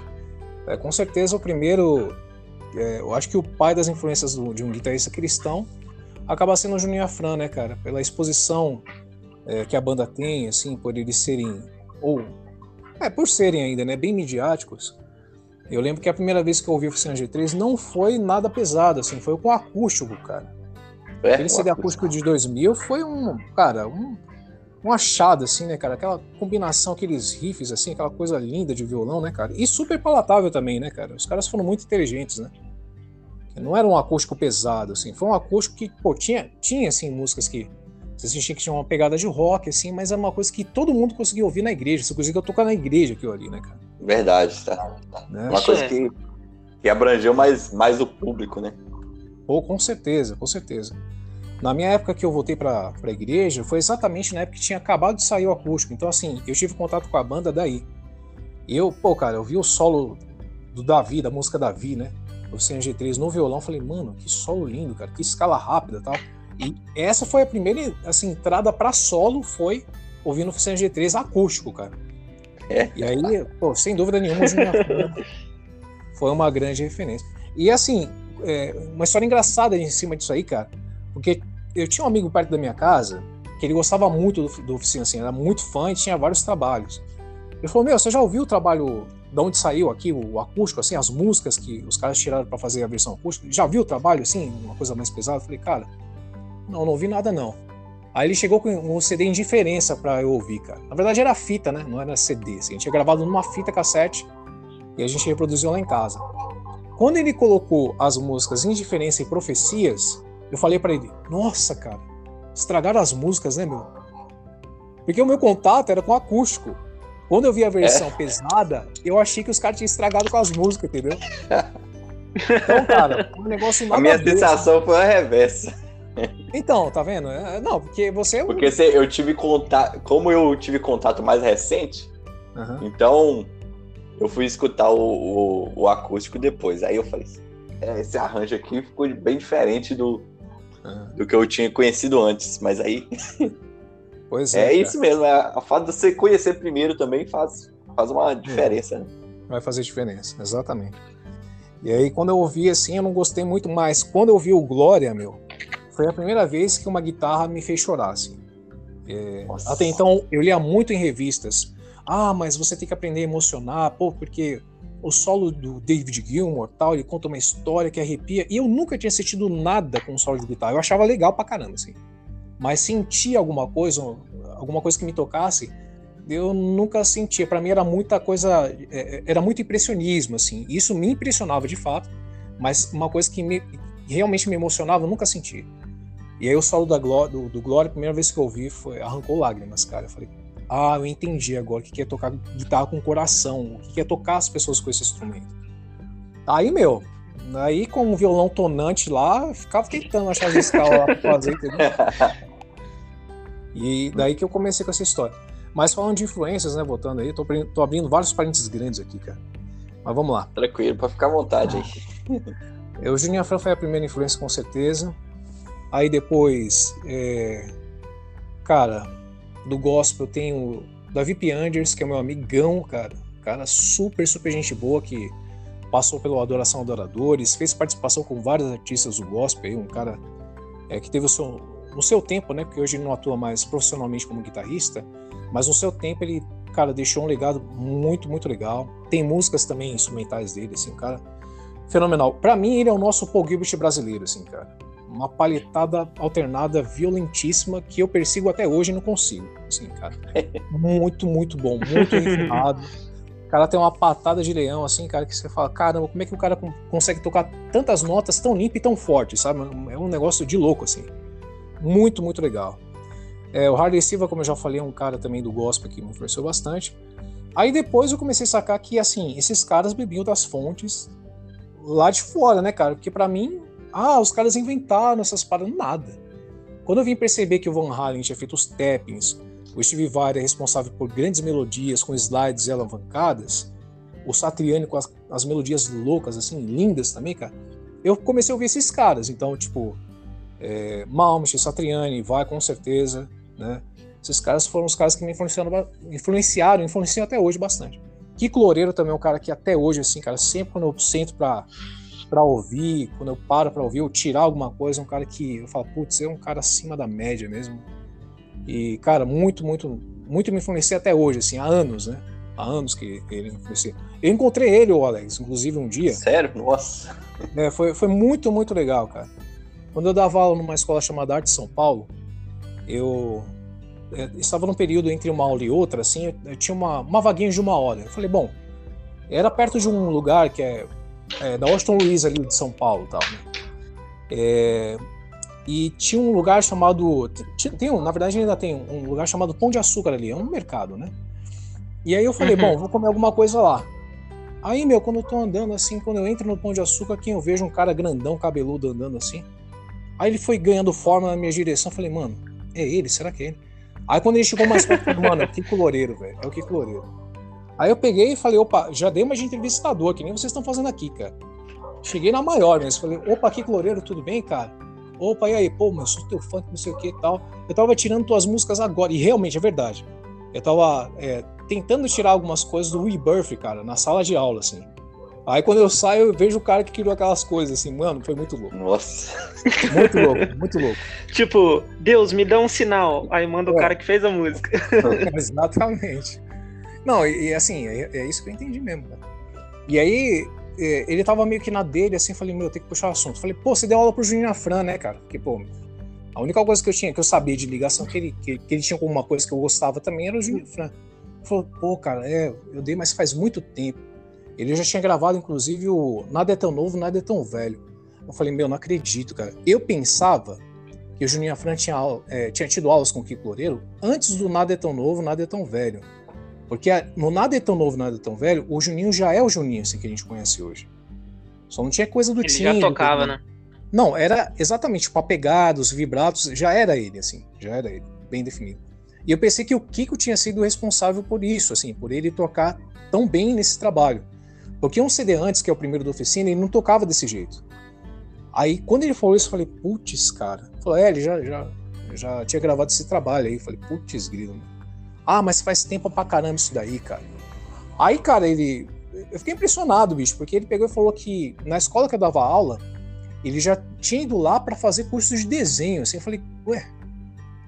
É, com certeza o primeiro, é, eu acho que o pai das influências do, de um guitarrista cristão acaba sendo o Juninho Afran, né, cara? Pela exposição é, que a banda tem, assim, por eles serem, ou, é, por serem ainda, né, bem midiáticos. Eu lembro que a primeira vez que eu ouvi o Oficina G3 não foi nada pesado, assim, foi com acústico, cara. É, Aquele CD acústico de 2000 foi um, cara, um, um achado, assim, né, cara? Aquela combinação, aqueles riffs, assim, aquela coisa linda de violão, né, cara? E super palatável também, né, cara? Os caras foram muito inteligentes, né? Não era um acústico pesado, assim. Foi um acústico que, pô, tinha, tinha assim, músicas que você sentia que tinha uma pegada de rock, assim, mas era uma coisa que todo mundo conseguia ouvir na igreja. Você conseguia tocar na igreja aquilo ali, né, cara? Verdade, tá. Né? Uma coisa que, que abrangeu mais, mais o público, né? Pô, com certeza, com certeza. Na minha época que eu voltei pra, pra igreja, foi exatamente na época que tinha acabado de sair o acústico. Então, assim, eu tive contato com a banda daí. E eu, pô, cara, eu vi o solo do Davi, da música Davi, né? Oficina G3 no violão, falei, mano, que solo lindo, cara, que escala rápida tal. E essa foi a primeira assim, entrada para solo, foi ouvindo Oficina G3 acústico, cara. É. E aí, pô, sem dúvida nenhuma, [LAUGHS] foi uma grande referência. E assim, é, uma história engraçada em cima disso aí, cara, porque eu tinha um amigo perto da minha casa que ele gostava muito do, do Oficina, assim, era muito fã e tinha vários trabalhos. Ele falou: Meu, você já ouviu o trabalho de onde saiu aqui o acústico, assim, as músicas que os caras tiraram para fazer a versão acústica? Já viu o trabalho, assim, uma coisa mais pesada? Eu falei, cara, não, não ouvi nada não. Aí ele chegou com um CD em diferença para eu ouvir, cara. Na verdade era fita, né? Não era CD. Assim. A gente tinha gravado numa fita cassete e a gente reproduziu lá em casa. Quando ele colocou as músicas Indiferença e Profecias, eu falei para ele: Nossa, cara, estragaram as músicas, né, meu? Porque o meu contato era com acústico. Quando eu vi a versão é. pesada, eu achei que os caras tinham estragado com as músicas, entendeu? Então, cara, um negócio [LAUGHS] A minha sensação foi a reversa. Então, tá vendo? É, não, porque você. Porque se eu tive contato. Como eu tive contato mais recente, Uhum. Então, eu fui escutar o, o, o, acústico depois. Aí eu falei, é, esse arranjo aqui ficou bem diferente do, uhum. do que eu tinha conhecido antes. Mas aí. [LAUGHS] Pois é. É isso mesmo. É, a fato de você conhecer primeiro também faz, faz uma diferença, né? Vai fazer diferença, exatamente. E aí, quando eu ouvi assim, eu não gostei muito mais. Quando eu ouvi o Glória, meu, foi a primeira vez que uma guitarra me fez chorar, assim. É, até então, eu lia muito em revistas. Ah, mas você tem que aprender a emocionar, pô, porque o solo do David Gilmour, tal, ele conta uma história que arrepia. E eu nunca tinha sentido nada com o solo de guitarra. Eu achava legal pra caramba, assim. Mas sentir alguma coisa, alguma coisa que me tocasse, eu nunca sentia. Para mim era muita coisa, é, é, era muito impressionismo, assim. Isso me impressionava de fato, mas uma coisa que me, realmente me emocionava, eu nunca senti. E aí o solo da Glória, do, do Glória, a primeira vez que eu ouvi, foi, arrancou lágrimas, cara. Eu falei, ah, eu entendi agora o que é tocar guitarra com coração, o que é tocar as pessoas com esse instrumento. Aí, meu, aí com um violão tonante lá, ficava tentando achar as escalas lá pra fazer, entendeu? E daí que eu comecei com essa história. Mas falando de influências, né, voltando aí, tô, tô abrindo vários parênteses grandes aqui, cara. Mas vamos lá. Tranquilo, pode ficar à vontade aí. Eu, Juninho Afran foi a primeira influência, com certeza. Aí depois, é... cara, do gospel eu tenho Davi Piangers, que é meu amigão, cara. Cara super, super gente boa, que passou pelo Adoração Adoradores, fez participação com vários artistas do gospel, aí, um cara é, que teve o seu, no seu tempo, né? Porque hoje ele não atua mais profissionalmente como guitarrista, mas no seu tempo ele, cara, deixou um legado muito, muito legal. Tem músicas também instrumentais dele, assim, cara, fenomenal. Para mim ele é o nosso Paul Gilbert brasileiro, assim, cara. Uma palhetada alternada violentíssima que eu persigo até hoje e não consigo, assim, cara. [LAUGHS] Muito, muito bom, muito refinado. O cara tem uma patada de leão, assim, cara, que você fala, caramba, como é que o cara consegue tocar tantas notas tão limpo e tão forte, sabe? É um negócio de louco, assim. Muito, muito legal. É, o Harley Silva, como eu já falei, é um cara também do gospel que me influenciou bastante. Aí depois eu comecei a sacar que, assim, esses caras bebiam das fontes lá de fora, né, cara? Porque para mim, ah, os caras inventaram essas paradas, nada. Quando eu vim perceber que o Van Halen tinha feito os tappings, o Steve Vai é responsável por grandes melodias com slides e alavancadas, o Satriani com as, as melodias loucas, assim, lindas também, cara, eu comecei a ouvir esses caras. Então, tipo, é, Malmsteen, Satriani, vai com certeza, né? Esses caras foram os caras que me influenciaram, influenciaram, influenciam até hoje bastante. Kiko Loureiro também é um cara que até hoje, assim, cara, sempre quando eu sento pra, pra ouvir, quando eu paro pra ouvir, ou tirar alguma coisa, é um cara que eu falo, putz, é um cara acima da média mesmo. E, cara, muito, muito, muito me influencia até hoje, assim, há anos, né? Há anos que ele me influencia. Eu encontrei ele, o Alex, inclusive um dia. Sério? Nossa! É, foi, foi muito, muito legal, cara. Quando eu dava aula numa escola chamada Arte São Paulo, eu, eu estava num período entre uma aula e outra, assim, eu, eu tinha uma, uma vaguinha de uma hora. Eu falei, bom, era perto de um lugar que é, é da Washington Luiz ali de São Paulo tal, né? É, e tinha um lugar chamado. Tem um, na verdade, ainda tem um lugar chamado Pão de Açúcar ali, é um mercado, né? E aí eu falei, uhum. bom, vou comer alguma coisa lá. Aí, meu, quando eu tô andando assim, quando eu entro no Pão de Açúcar, quem eu vejo um cara grandão, cabeludo andando assim. Aí ele foi ganhando forma na minha direção. Eu falei, mano, é ele? Será que é ele? Aí quando ele chegou mais perto, mano, é o Kiko Loureiro, velho. É o Kiko Loureiro. Aí eu peguei e falei, opa, já dei uma de entrevistador, que nem vocês estão fazendo aqui, cara. Cheguei na maior mesmo. Falei, opa, Kiko Loureiro, tudo bem, cara? Opa, e aí, pô, meu, sou teu fã, não sei o que e tal. Eu tava tirando tuas músicas agora, e realmente é verdade. Eu tava é, tentando tirar algumas coisas do Rebirth, cara, na sala de aula, assim. Aí quando eu saio, eu vejo o cara que criou aquelas coisas, assim, mano, foi muito louco. Nossa. Muito louco, muito louco. [LAUGHS] Tipo, Deus, me dá um sinal. Aí manda é. o cara que fez a música. [LAUGHS] Exatamente. Não, e, e assim, é, é, isso que eu entendi mesmo, cara. E aí, é, ele tava meio que na dele, assim, falei, meu, tem que puxar o assunto. Falei, pô, você deu aula pro Juninho Afran, né, cara? Porque, pô, a única coisa que eu tinha, que eu sabia de ligação, que ele, que, que ele tinha alguma coisa que eu gostava também, era o Juninho Afran. Falou, pô, cara, é, eu dei, mas faz muito tempo. Ele já tinha gravado, inclusive, o Nada é Tão Novo, Nada é Tão Velho. Eu falei, meu, não acredito, cara. Eu pensava que o Juninho Afran tinha, é, tinha tido aulas com o Kiko Loureiro antes do Nada é Tão Novo, Nada é Tão Velho. Porque no Nada é Tão Novo, Nada é Tão Velho, o Juninho já é o Juninho assim, que a gente conhece hoje. Só não tinha coisa do ele timbre. Ele já tocava, né? Não, era exatamente, tipo, a pegada, os vibratos, já era ele, assim, já era ele, bem definido. E eu pensei que o Kiko tinha sido responsável por isso, assim, por ele tocar tão bem nesse trabalho. Porque um CD antes, que é o primeiro da oficina, ele não tocava desse jeito. Aí, quando ele falou isso, eu falei, putz, cara. Falou, é, ele já, já, já tinha gravado esse trabalho aí. Eu falei, putz, grilo. Ah, mas faz tempo pra caramba isso daí, cara. Aí, cara, ele. Eu fiquei impressionado, bicho, porque ele pegou e falou que na escola que eu dava aula, ele já tinha ido lá para fazer cursos de desenho. Assim, eu falei, ué,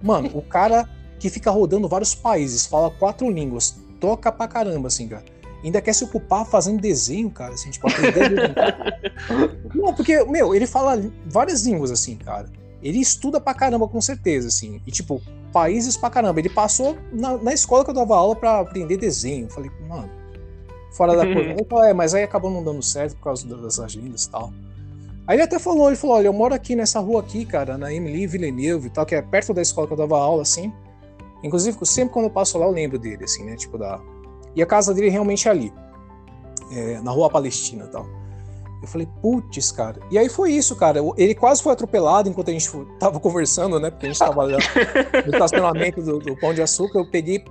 mano, o cara que fica rodando vários países, fala quatro línguas, toca pra caramba, assim, cara. Ainda quer se ocupar fazendo desenho, cara, assim, tipo, aprender. [LAUGHS] Não, porque, meu, ele fala várias línguas, assim, cara. Ele estuda pra caramba, com certeza, assim. E, tipo, países pra caramba. Ele passou na, na escola que eu dava aula pra aprender desenho. Eu falei, mano, fora da curva. [LAUGHS] Ele falou, é, mas aí acabou não dando certo por causa das agendas e tal. Aí ele até falou, ele falou, olha, eu moro aqui nessa rua aqui, cara, na Emily Villeneuve e tal, que é perto da escola que eu dava aula, assim. Inclusive, sempre quando eu passo lá, eu lembro dele, assim, né, tipo, da... E a casa dele é realmente ali, é, na rua Palestina e tal. Eu falei, putz, cara. E aí foi isso, cara. Ele quase foi atropelado enquanto a gente tava conversando, né, porque a gente tava no [LAUGHS] estacionamento do, do Pão de Açúcar, eu peguei...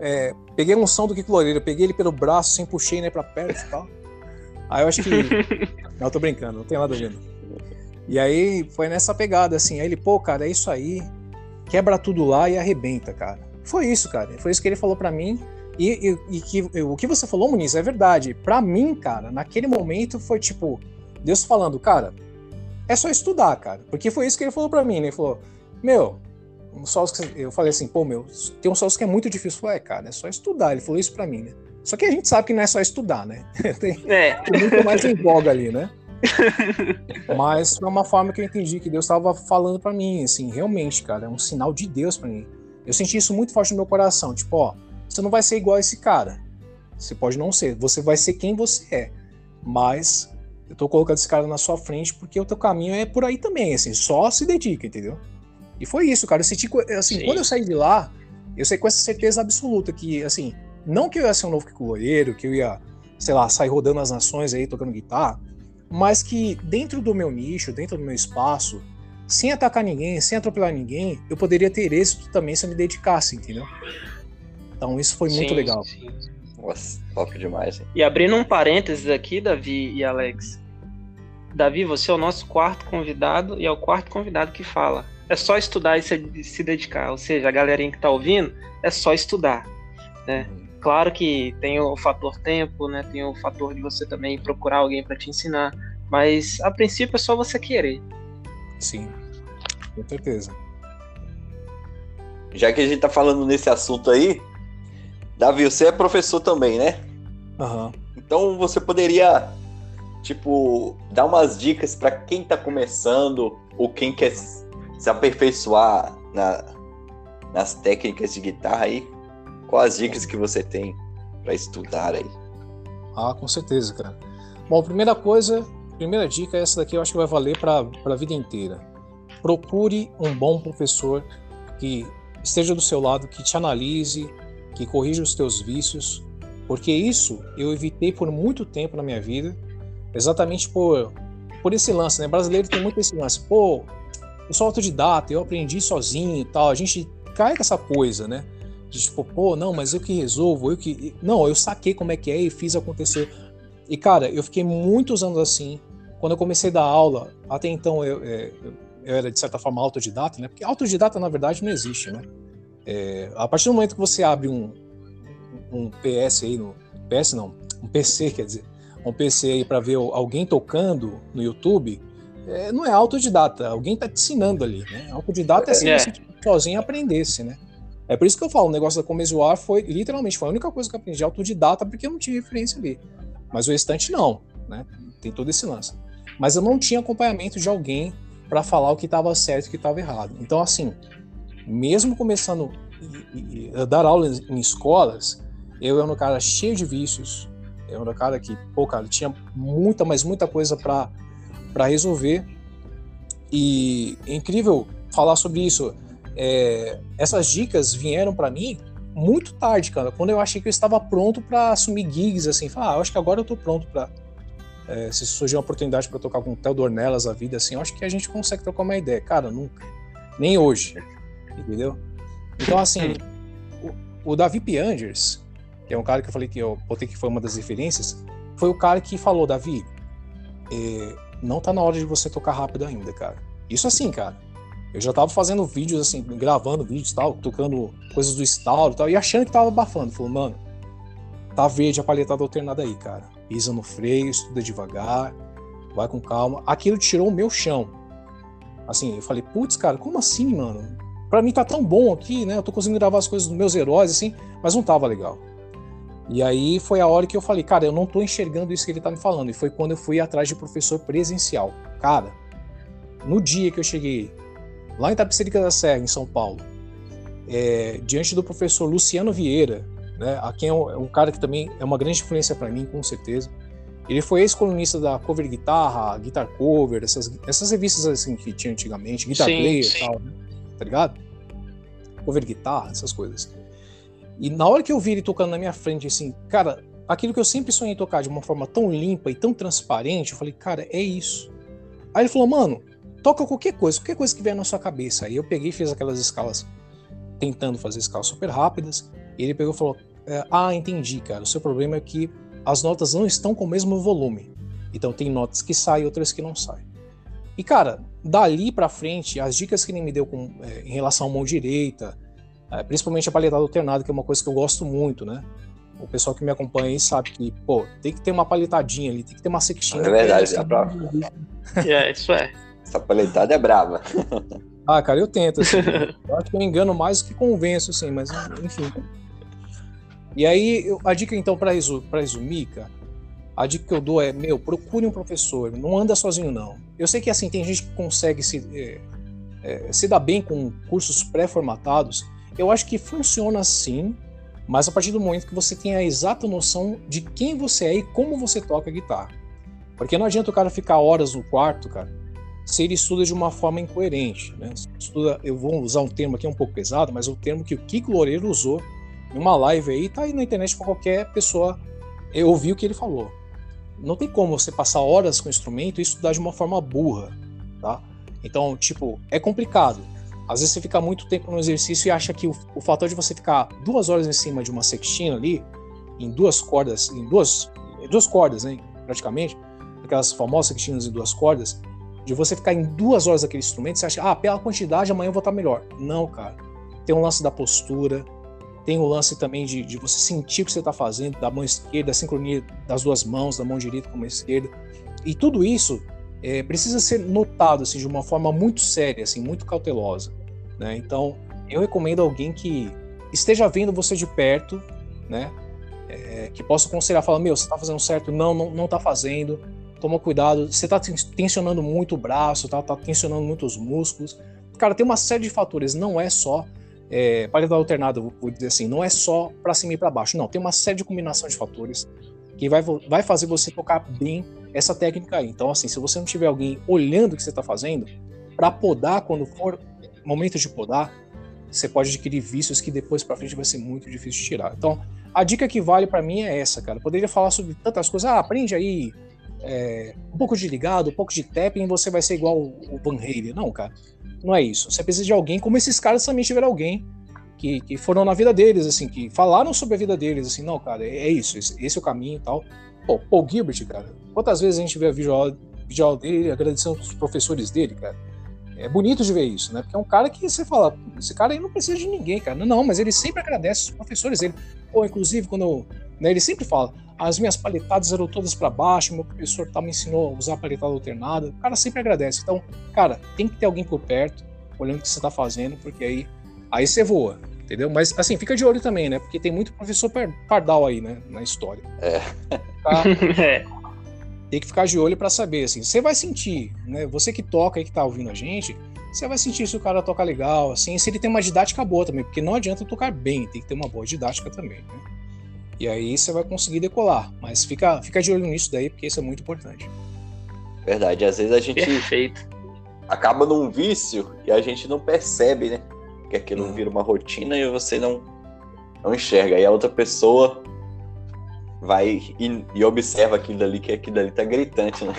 É, peguei um som do Kiko Loureiro, peguei ele pelo braço, assim, puxei, né, pra perto e tal. Aí eu acho que. [LAUGHS] não, eu tô brincando, não tem nada a ver. E aí foi nessa pegada, assim. Aí ele, pô, cara, é isso aí. Quebra tudo lá e arrebenta, cara. Foi isso, cara. Foi isso que ele falou para mim. E, e, e que, o que você falou, Muniz, é verdade. Para mim, cara, naquele momento foi tipo, Deus falando, cara, é só estudar, cara. Porque foi isso que ele falou para mim, né? Ele falou, meu, um eu falei assim, pô, meu, tem um sócio que é muito difícil. Eu falei, é, cara, é só estudar. Ele falou isso para mim, né? Só que a gente sabe que não é só estudar, né? [LAUGHS] tem, é. tem muito mais em voga ali, né? Mas foi uma forma que eu entendi que Deus estava falando para mim, assim, realmente, cara, é um sinal de Deus para mim. Eu senti isso muito forte no meu coração, tipo, ó, você não vai ser igual a esse cara. Você pode não ser, você vai ser quem você é. Mas eu tô colocando esse cara na sua frente porque o teu caminho é por aí também, assim, só se dedica, entendeu? E foi isso, cara. Eu senti, assim, Sim. quando eu saí de lá, eu sei com essa certeza absoluta que, assim, não que eu ia ser um novo Kiko que eu ia, sei lá, sair rodando as nações aí, tocando guitarra, mas que dentro do meu nicho, dentro do meu espaço, sem atacar ninguém, sem atropelar ninguém, eu poderia ter êxito também se eu me dedicasse, entendeu? Então isso foi sim, muito legal. Sim. Nossa, top demais. Hein? E abrindo um parênteses aqui, Davi e Alex. Davi, você é o nosso quarto convidado e é o quarto convidado que fala. É só estudar e se, se dedicar. Ou seja, a galerinha que está ouvindo, é só estudar. Né? Uhum. Claro que tem o fator tempo, né? Tem o fator de você também procurar alguém para te ensinar, mas a princípio é só você querer. Sim, com certeza. Já que a gente tá falando nesse assunto aí, Davi, você é professor também, né? Uhum. Então você poderia, tipo, dar umas dicas para quem tá começando ou quem quer se aperfeiçoar na, nas técnicas de guitarra aí? Quais as dicas que você tem para estudar aí? Ah, com certeza, cara. Bom, primeira coisa, primeira dica, essa daqui eu acho que vai valer para a vida inteira. Procure um bom professor que esteja do seu lado, que te analise, que corrija os teus vícios, porque isso eu evitei por muito tempo na minha vida, exatamente por, por esse lance, né? Brasileiro tem muito esse lance. Pô, eu sou autodidata, eu aprendi sozinho e tal. A gente cai com essa coisa, né? de tipo, pô, não, mas eu que resolvo, eu que. Não, eu saquei como é que é e fiz acontecer. E cara, eu fiquei muitos anos assim. Quando eu comecei a dar aula, até então eu, é, eu era de certa forma autodidata, né? Porque autodidata na verdade não existe, né? É, a partir do momento que você abre um, um PS aí no. PS não, um PC, quer dizer, um PC aí para ver alguém tocando no YouTube, é, não é autodidata, alguém tá te ensinando ali, né? Autodidata é se é. você sozinho aprendesse, né? É por isso que eu falo, o negócio da Comezoar foi, literalmente, foi a única coisa que eu aprendi autodidata, porque eu não tinha referência ali. Mas o restante não, né? Tem todo esse lance. Mas eu não tinha acompanhamento de alguém para falar o que estava certo e o que estava errado. Então, assim, mesmo começando a dar aulas em escolas, eu era um cara cheio de vícios, eu era um cara que, pô, cara, tinha muita, mas muita coisa para resolver. E é incrível falar sobre isso é, essas dicas vieram para mim muito tarde, cara, quando eu achei que eu estava pronto para assumir gigs, assim, falar, ah, acho que agora eu tô pronto para é, se surgir uma oportunidade para tocar com o Theo Dornelas a vida, assim, eu acho que a gente consegue trocar uma ideia. Cara, nunca. Nem hoje. Entendeu? Então, assim, o Davi Piangers, que é um cara que eu falei que eu botei que foi uma das referências, foi o cara que falou, Davi, é, não tá na hora de você tocar rápido ainda, cara. Isso assim, cara. Eu já tava fazendo vídeos assim, gravando vídeos e tal, tocando coisas do estalo e tal, e achando que tava abafando. Falou, mano, tá verde a palhetada alternada aí, cara. Pisa no freio, estuda devagar, vai com calma. Aquilo tirou o meu chão. Assim, eu falei, putz, cara, como assim, mano? Pra mim tá tão bom aqui, né? Eu tô conseguindo gravar as coisas dos meus heróis, assim, mas não tava legal. E aí foi a hora que eu falei, cara, eu não tô enxergando isso que ele tá me falando. E foi quando eu fui atrás de professor presencial. Cara, no dia que eu cheguei lá em Tapicerica da Serra, em São Paulo, é, diante do professor Luciano Vieira, né, a quem é um, é um cara que também é uma grande influência para mim, com certeza. Ele foi ex-colunista da Cover Guitarra, Guitar Cover, essas, essas revistas assim que tinha antigamente, Guitar sim, Player e tal, né? tá ligado? Cover Guitarra, essas coisas. E na hora que eu vi ele tocando na minha frente, assim, cara, aquilo que eu sempre sonhei tocar de uma forma tão limpa e tão transparente, eu falei, cara, é isso. Aí ele falou, mano, toca qualquer coisa, qualquer coisa que vier na sua cabeça. Aí eu peguei e fiz aquelas escalas, tentando fazer escalas super rápidas. E ele pegou e falou, é, ah, entendi, cara, o seu problema é que as notas não estão com o mesmo volume. Então tem notas que saem e outras que não saem. E cara, dali para frente, as dicas que ele me deu com, é, em relação à mão direita, é, principalmente a palhetada alternada, que é uma coisa que eu gosto muito, né? O pessoal que me acompanha aí sabe que, pô, tem que ter uma palhetadinha ali, tem que ter uma sextinha. É verdade, é pra... [LAUGHS] é, isso é. Essa palhetada é brava. [LAUGHS] ah, cara, eu tento, assim. [LAUGHS] eu acho que eu engano mais do que convenço, assim, mas enfim. E aí, eu, a dica então para resumir, cara, a dica que eu dou é, meu, procure um professor, não anda sozinho não. Eu sei que assim tem gente que consegue se, é, é, se dar bem com cursos pré-formatados. Eu acho que funciona assim, mas a partir do momento que você tem a exata noção de quem você é e como você toca guitarra. Porque não adianta o cara ficar horas no quarto, cara, se ele estuda de uma forma incoerente. Né? Estuda, eu vou usar um termo aqui um pouco pesado, mas o termo que o Kiko Loureiro usou numa live aí, tá aí na internet para qualquer pessoa ouvir o que ele falou. Não tem como você passar horas com o instrumento e estudar de uma forma burra, tá? Então, tipo, é complicado. Às vezes você fica muito tempo no exercício e acha que o, o fator de você ficar duas horas em cima de uma sextina ali, em duas cordas, em duas, duas cordas, né, praticamente, aquelas famosas sextinas em duas cordas, de você ficar em duas horas naquele instrumento, você acha, ah, pela quantidade amanhã eu vou estar melhor. Não, cara. Tem um lance da postura, tem o lance também de, de você sentir o que você está fazendo, da mão esquerda, a sincronia das duas mãos, da mão direita com a mão esquerda. E tudo isso é, precisa ser notado assim, de uma forma muito séria, assim, muito cautelosa. Né? Então, eu recomendo alguém que esteja vendo você de perto, né? É, que possa aconselhar, falar, meu, você está fazendo certo? Não, não, não tá fazendo. Toma cuidado. Você está tensionando muito o braço, tá, tá tensionando muito os músculos. Cara, tem uma série de fatores. Não é só é, paleta alternada, vou dizer assim, não é só para cima e para baixo, não, tem uma série de combinação de fatores que vai, vai fazer você tocar bem essa técnica aí. Então, assim, se você não tiver alguém olhando o que você está fazendo, para podar, quando for momento de podar, você pode adquirir vícios que depois para frente vai ser muito difícil de tirar. Então, a dica que vale para mim é essa, cara. Poderia falar sobre tantas coisas. Ah, aprende aí é, um pouco de ligado, um pouco de tapping, você vai ser igual o Van Halen. Não, cara não é isso. Você precisa de alguém, como esses caras também tiveram alguém que, que foram na vida deles, assim, que falaram sobre a vida deles, assim, não, cara, é, é isso, esse, esse, é o caminho e tal. Pô, Paul Gilbert, cara, quantas vezes a gente vê a vídeo, vídeo dele agradecendo os professores dele, cara? É bonito de ver isso, né? Porque é um cara que você fala, esse cara aí não precisa de ninguém, cara. Não, mas ele sempre agradece os professores dele. Pô, inclusive, quando né, ele sempre fala, as minhas paletadas eram todas para baixo, meu professor tá, me ensinou a usar a paletada alternada. O cara sempre agradece. Então, cara, tem que ter alguém por perto, olhando o que você tá fazendo, porque aí, aí você voa, entendeu? Mas, assim, fica de olho também, né? Porque tem muito professor pardal aí, né, na história. É. Tá? [LAUGHS] é. Tem que ficar de olho para saber, assim. Você vai sentir, né? Você que toca aí, que tá ouvindo a gente, você vai sentir se o cara toca legal, assim, se ele tem uma didática boa também, porque não adianta tocar bem, tem que ter uma boa didática também, né? E aí você vai conseguir decolar. Mas fica, fica de olho nisso daí, porque isso é muito importante. Verdade, às vezes a gente Perfeito. acaba num vício e a gente não percebe, né? Que aquilo vira uma rotina e você não, não enxerga. Aí a outra pessoa vai e, e observa aquilo ali, que aquilo ali tá gritante, né?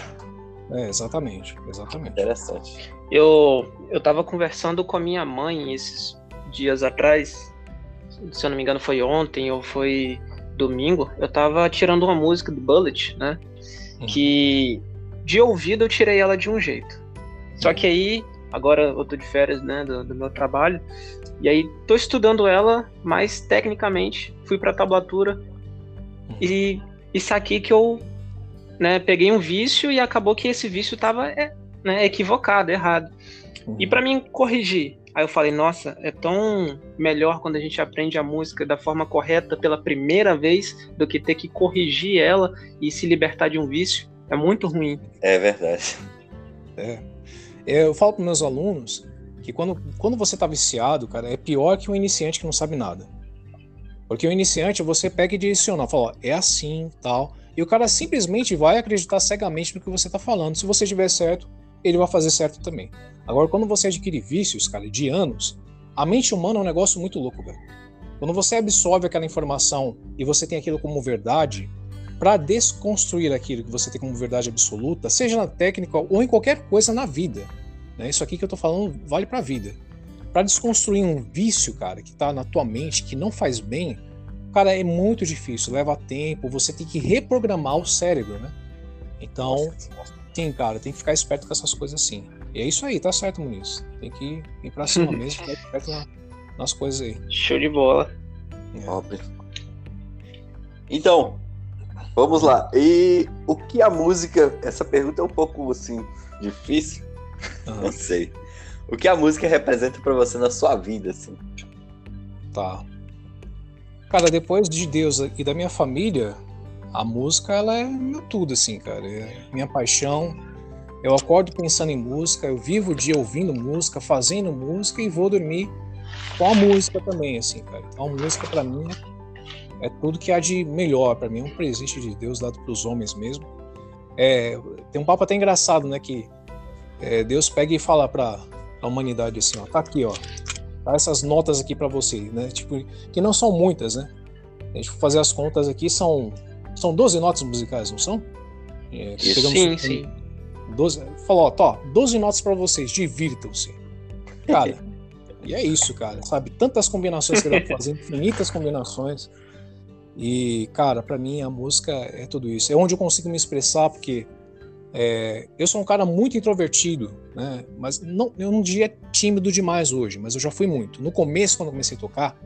É, exatamente, exatamente. Interessante. Eu, eu tava conversando com a minha mãe esses dias atrás se eu não me engano foi ontem ou foi domingo, eu tava tirando uma música do Bullet, né? Hum. Que de ouvido eu tirei ela de um jeito. Só que aí, agora eu tô de férias, né, do, do meu trabalho, e aí tô estudando ela mais tecnicamente, fui pra tablatura hum. e, e saquei que eu né, peguei um vício e acabou que esse vício tava é, né, equivocado, errado. Uhum. E para mim corrigir, aí eu falei, nossa, é tão melhor quando a gente aprende a música da forma correta pela primeira vez do que ter que corrigir ela e se libertar de um vício. É muito ruim. É verdade. É. Eu falo para meus alunos que quando, quando você tá viciado, cara, é pior que um iniciante que não sabe nada. Porque o iniciante, você pega e direciona, fala, ó, é assim, tal. E o cara simplesmente vai acreditar cegamente no que você está falando. Se você estiver certo, ele vai fazer certo também. Agora, quando você adquire vícios, cara, de anos, a mente humana é um negócio muito louco, velho. Quando você absorve aquela informação e você tem aquilo como verdade, para desconstruir aquilo que você tem como verdade absoluta, seja na técnica ou em qualquer coisa na vida, né? Isso aqui que eu tô falando vale para a vida. Para desconstruir um vício, cara, que tá na tua mente, que não faz bem, cara, é muito difícil, leva tempo, você tem que reprogramar o cérebro, né? Então, sim, cara, tem que ficar esperto com essas coisas assim. E é isso aí, tá certo, Muniz. Tem que ir pra cima [LAUGHS] mesmo, ficar esperto na, nas coisas aí. Show de bola. É. Então, vamos lá. E o que a música. Essa pergunta é um pouco assim, difícil. Uhum. Não sei. O que a música representa para você na sua vida, assim? Tá. Cara, depois de Deus e da minha família, a música ela é meu tudo, assim, cara. É minha paixão. Eu acordo pensando em música, eu vivo o dia ouvindo música, fazendo música e vou dormir com a música também, assim, cara. Então, a música para mim é tudo que há de melhor para mim, é um presente de Deus dado para os homens mesmo. É, tem um papo até engraçado, né, que é, Deus pega e fala para a humanidade assim, ó, tá aqui, ó, Tá? Essas notas aqui para você, né? Tipo, que não são muitas, né? A gente fazer as contas aqui, são, são 12 notas musicais, não são? É, sim, sim. 12, falou, ó, tá, 12 notas para vocês, divirtam-se. Cara, e é isso, cara, sabe? Tantas combinações que dá pra fazer, infinitas combinações. E, cara, para mim a música é tudo isso. É onde eu consigo me expressar, porque é, eu sou um cara muito introvertido, né? Mas não, eu não diria tímido demais hoje, mas eu já fui muito. No começo, quando eu comecei a tocar,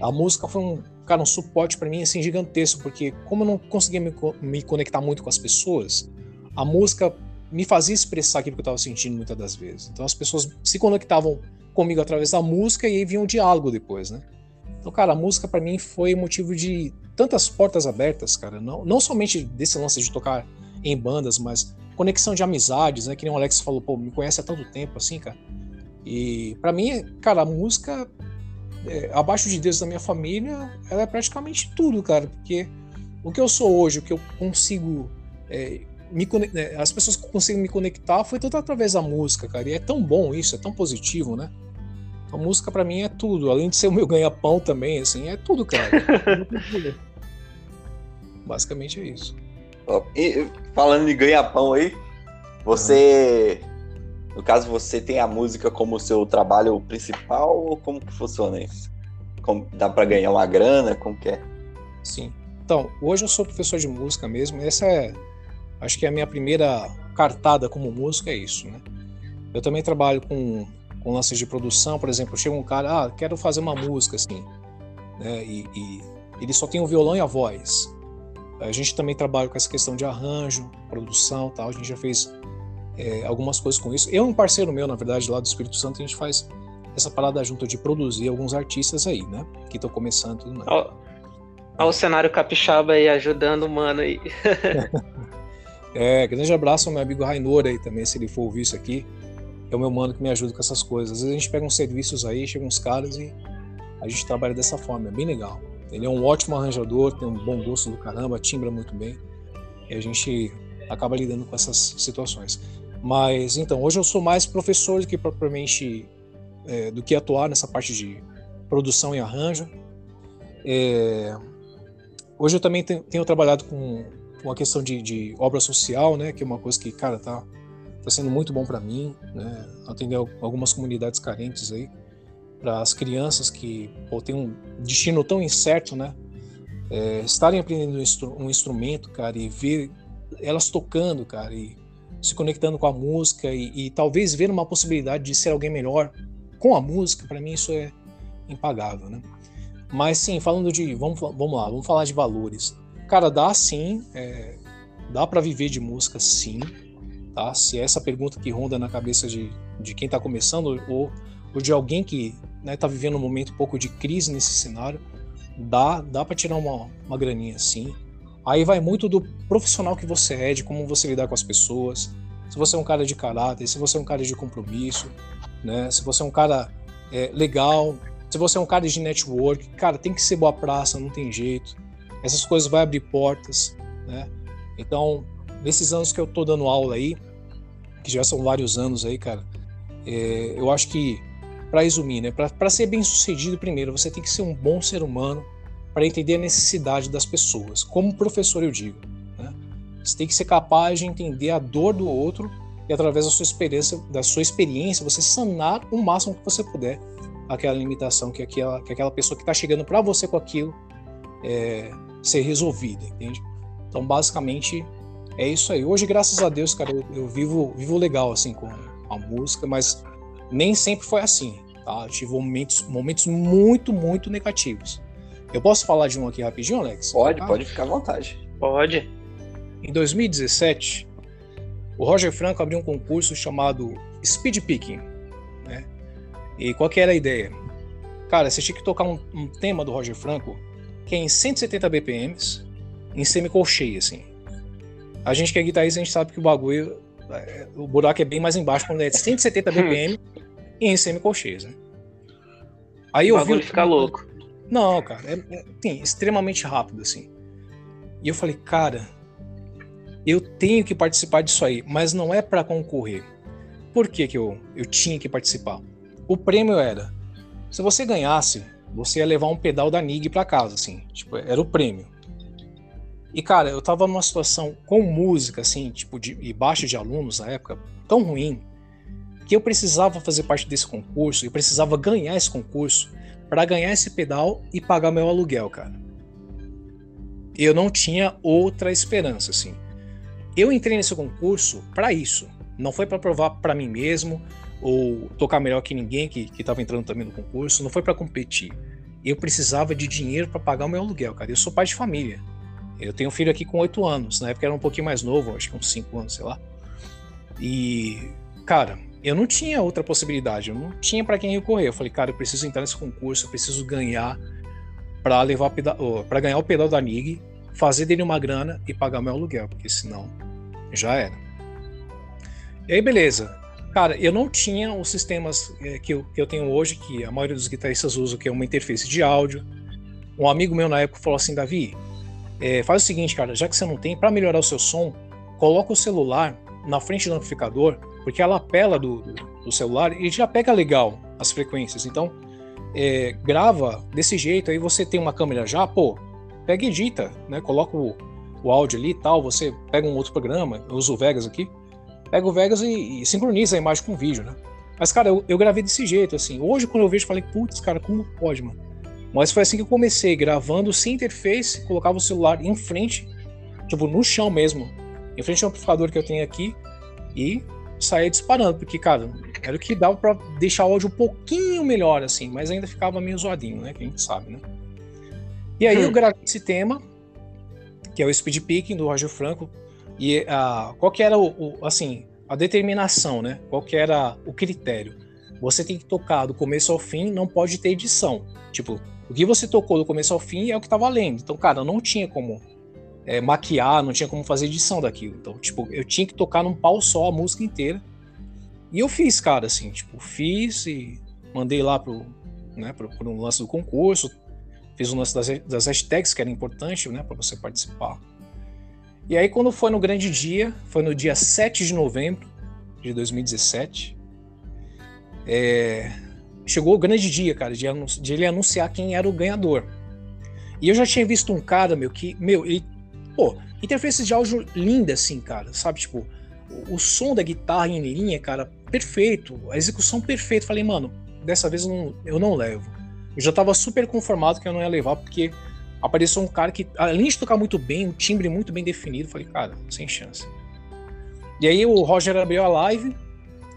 a música foi um, cara, um suporte para mim assim gigantesco, porque como eu não conseguia me, me, conectar muito com as pessoas, a música me fazia expressar aquilo que eu estava sentindo muitas das vezes. Então as pessoas se conectavam comigo através da música e aí vinha um diálogo depois, né? Então, cara, a música para mim foi motivo de tantas portas abertas, cara. Não, não somente desse lance de tocar em bandas, mas conexão de amizades, né? Que nem o Alex falou, pô, me conhece há tanto tempo assim, cara. E para mim, cara, a música, é, abaixo de Deus da minha família, ela é praticamente tudo, cara, porque o que eu sou hoje, o que eu consigo. É, me, é, as pessoas que conseguem me conectar foi tudo através da música, cara. E é tão bom isso, é tão positivo, né? A música para mim é tudo, além de ser o meu ganha-pão também, assim, é tudo, cara. [LAUGHS] Basicamente é isso. E, falando de ganha-pão aí, você. No caso, você tem a música como seu trabalho principal ou como que funciona isso? Como, dá para ganhar uma grana? Como que é? Sim. Então, hoje eu sou professor de música mesmo. Essa é, acho que é a minha primeira cartada como músico é isso, né? Eu também trabalho com, com lances de produção, por exemplo, chega um cara, ah, quero fazer uma música assim, né? E, e ele só tem o violão e a voz. A gente também trabalha com essa questão de arranjo, produção, tal. A gente já fez é, algumas coisas com isso. Eu e um parceiro meu, na verdade, lá do Espírito Santo, a gente faz essa parada junto de produzir alguns artistas aí, né? Que estão começando tudo mais. Olha o cenário capixaba aí ajudando o mano aí. [LAUGHS] é, grande abraço ao meu amigo Rainor aí também, se ele for ouvir isso aqui. É o meu mano que me ajuda com essas coisas. Às vezes a gente pega uns serviços aí, chega uns caras e a gente trabalha dessa forma, é bem legal. Ele é um ótimo arranjador, tem um bom gosto do caramba, timbra muito bem. E a gente acaba lidando com essas situações. Mas então, hoje eu sou mais professor do que propriamente é, do que atuar nessa parte de produção e arranjo. É, hoje eu também tenho, tenho trabalhado com, com a questão de, de, obra social, né, que é uma coisa que, cara, tá, tá sendo muito bom para mim, né, atender algumas comunidades carentes aí. para as crianças que pô, têm um destino tão incerto, né? É, estarem aprendendo um, um, instrumento, cara, e ver elas tocando, cara, e se conectando com a música e, e talvez ver uma possibilidade de ser alguém melhor com a música, para mim isso é impagável, né? Mas sim, falando de. Vamos, vamos lá, vamos falar de valores. Cara, dá sim, é, dá para viver de música sim, tá? Se é essa pergunta que ronda na cabeça de, de quem está começando ou, ou de alguém que né, tá vivendo um momento um pouco de crise nesse cenário, dá, dá para tirar uma, uma graninha sim. Aí vai muito do profissional que você é, de como você lidar com as pessoas. Se você é um cara de caráter, se você é um cara de compromisso, né? Se você é um cara é, legal, se você é um cara de network, cara, tem que ser boa praça, não tem jeito. Essas coisas vão abrir portas, né? Então, nesses anos que eu tô dando aula aí, que já são vários anos aí, cara, é, eu acho que, para resumir, né? Para ser bem sucedido, primeiro, você tem que ser um bom ser humano para entender a necessidade das pessoas. Como professor, eu digo. Né? Você tem que ser capaz de entender a dor do outro e, através da sua experiência, da sua experiência você sanar o máximo que você puder aquela limitação que aquela, que aquela pessoa que está chegando para você com aquilo é, ser resolvida, entende? Então, basicamente, é isso aí. Hoje, graças a Deus, cara, eu, eu vivo, vivo legal, assim, com a música, mas nem sempre foi assim, tá? Tive momentos, momentos muito, muito negativos. Eu posso falar de um aqui rapidinho, Alex? Pode, ah, pode ficar à vontade. Pode. Em 2017, o Roger Franco abriu um concurso chamado Speed Picking, né? E qual que era a ideia? Cara, você tinha que tocar um, um tema do Roger Franco que é em 170 BPMs, em semicolcheia, assim. A gente que é guitarrista, a gente sabe que o bagulho, é, o buraco é bem mais embaixo quando é de 170 BPM e em semicolcheias, né? Aí o bagulho fica louco. Não, cara, é, é extremamente rápido, assim. E eu falei, cara, eu tenho que participar disso aí, mas não é para concorrer. Por que, que eu, eu tinha que participar? O prêmio era: se você ganhasse, você ia levar um pedal da NIG para casa, assim, tipo, era o prêmio. E cara, eu tava numa situação com música, assim, tipo, de, e baixo de alunos na época, tão ruim, que eu precisava fazer parte desse concurso, eu precisava ganhar esse concurso para ganhar esse pedal e pagar meu aluguel, cara. Eu não tinha outra esperança, assim. Eu entrei nesse concurso para isso. Não foi para provar para mim mesmo, ou tocar melhor que ninguém que estava entrando também no concurso, não foi para competir. Eu precisava de dinheiro para pagar o meu aluguel, cara. Eu sou pai de família. Eu tenho um filho aqui com 8 anos, na época era um pouquinho mais novo, acho que uns 5 anos, sei lá. E, cara, eu não tinha outra possibilidade, eu não tinha para quem recorrer. Eu falei, cara, eu preciso entrar nesse concurso, eu preciso ganhar para levar para ganhar o pedal da NIG, fazer dele uma grana e pagar meu aluguel, porque senão já era. E aí, beleza. Cara, eu não tinha os sistemas é, que, eu, que eu tenho hoje, que a maioria dos guitarristas usa, que é uma interface de áudio. Um amigo meu na época falou assim, Davi, é, faz o seguinte, cara, já que você não tem, para melhorar o seu som, coloca o celular na frente do amplificador, porque a lapela do, do, celular ele já pega legal as frequências. Então, é, grava desse jeito, aí você tem uma câmera já, pô, pega e edita, né? Coloca o, o áudio ali e tal, você pega um outro programa, eu uso o Vegas aqui, pega o Vegas e, e sincroniza a imagem com o vídeo, né? Mas, cara, eu, eu, gravei desse jeito, assim. Hoje, quando eu vejo, falei, putz, cara, como pode, mano? Mas foi assim que eu comecei, gravando sem interface, colocava o celular em frente, tipo, no chão mesmo, em frente ao amplificador que eu tenho aqui, e saía disparando, porque, cara, era o que dava para deixar o áudio um pouquinho melhor, assim, mas ainda ficava meio zoadinho, né? Que a gente sabe, né? E aí hum. eu gravei esse tema, que é o Speed Picking do Roger Franco, e uh, qual que era o, o, assim, a determinação, né? Qual que era o critério? Você tem que tocar do começo ao fim, não pode ter edição. Tipo, o que você tocou do começo ao fim é o que tá valendo. Então, cara, não tinha como é, maquiar, não tinha como fazer edição daquilo. Então, tipo, eu tinha que tocar num pau só a música inteira. E eu fiz, cara, assim, tipo, fiz e mandei lá pro, né, pro, pro lance do concurso, fiz o lance das, das hashtags, que era importante, né, para você participar. E aí, quando foi no grande dia, foi no dia 7 de novembro de 2017, é, chegou o grande dia, cara, de, de, ele anunciar quem era o ganhador. E eu já tinha visto um cara, meu, que, meu, ele, pô, interface de áudio linda, assim, cara, sabe? Tipo, o, o som da guitarra em linha, cara, perfeito, a execução perfeita. Falei, mano, dessa vez eu não, eu não levo. Eu já tava super conformado que eu não ia levar, porque apareceu um cara que, além de tocar muito bem, um timbre muito bem definido, falei, cara, sem chance. E aí o Roger abriu a live,